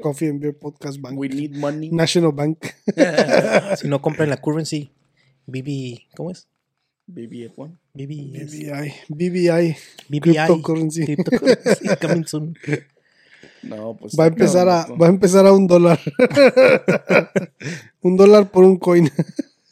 Coffee and Beer Podcast Bank. we need money. National Bank. Si no compren la currency, BB, ¿cómo es? BBF1. BB es- BBI. BBI. BBI. Cryptocurrency. Cryptocurrency coming soon. No, pues. Va a empezar a, va a empezar a un dólar. un dólar por un coin.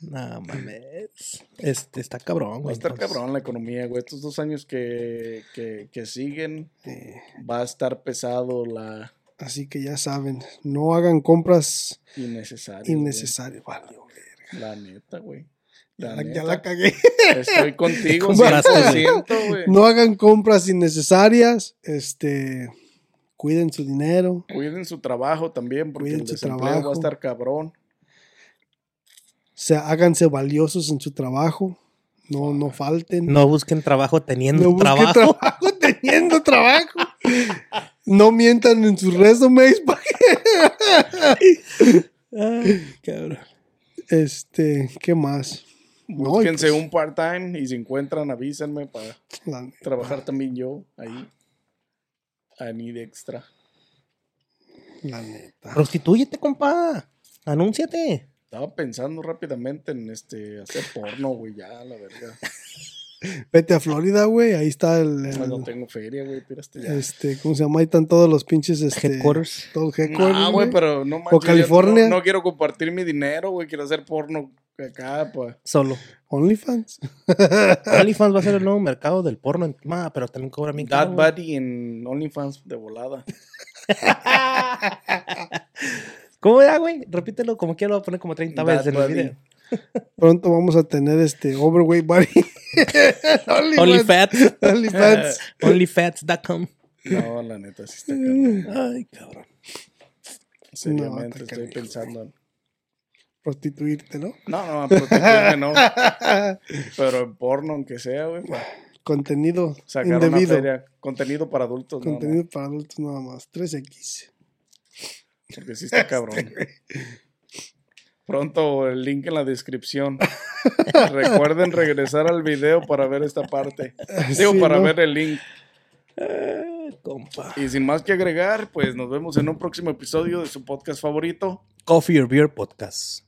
No mames. Este está cabrón, Va a güey. estar entonces. cabrón la economía, güey. Estos dos años que, que, que siguen, Eh, va a estar pesado la así que ya saben, no hagan compras innecesaria. güey. innecesarias. Valió, La neta, güey. La Ya, la- ya neta. la cagué. Estoy contigo, Compraste, güey. 100%, güey. No hagan compras innecesarias. Este, cuiden su dinero. Cuiden su trabajo también, porque Cuiden el su desempleo va trabajo. a estar cabrón. Se, háganse valiosos en su trabajo. No, no falten. No busquen trabajo teniendo No busquen trabajo. trabajo teniendo trabajo. No mientan en sus resumes. pa' Ay, cabrón. Este, ¿qué más? No, Búsquense pues, un part-time y si encuentran, avísenme para la trabajar también yo ahí. I need extra. la neta. Prostitúyete, compa. Anúnciate. Estaba pensando rápidamente en este hacer porno, güey, ya, la verdad. Vete a Florida, güey. Ahí está el. el- Pues no tengo feria, güey, este, ¿cómo se llama? Ahí están todos los pinches. Este, Headquarters. Todos headquarters. No, güey, pero no manches, yo California? No, no quiero compartir mi dinero, güey. Quiero hacer porno acá, pues. Solo. OnlyFans. OnlyFans va a ser el nuevo mercado del porno. en- Ma, pero también cobra mi Dad Buddy en OnlyFans de volada. ¿Cómo era, güey? Repítelo como quiero, lo voy a poner como 30 Dad veces en el Buddy. video. Pronto vamos a tener este Overweight Body. OnlyFats. OnlyFans. Onlyfats.com. No, la neta, sí está cabrón. Ay, cabrón. Seriamente estoy pensando en... Prostituirte, ¿no? No, no, protegerme no. Pero en porno, aunque sea, güey. Contenido Sacar una indebido. feria. Contenido para adultos, Contenido para adultos nada más. 3X. Porque sí está cabrón. Pronto el link en la descripción. Recuerden regresar al video para ver esta parte. Digo, Sí, para ¿no? ver el link. Eh, compa. Y sin más que agregar, pues nos vemos en un próximo episodio de su podcast favorito. Coffee or Beer Podcast.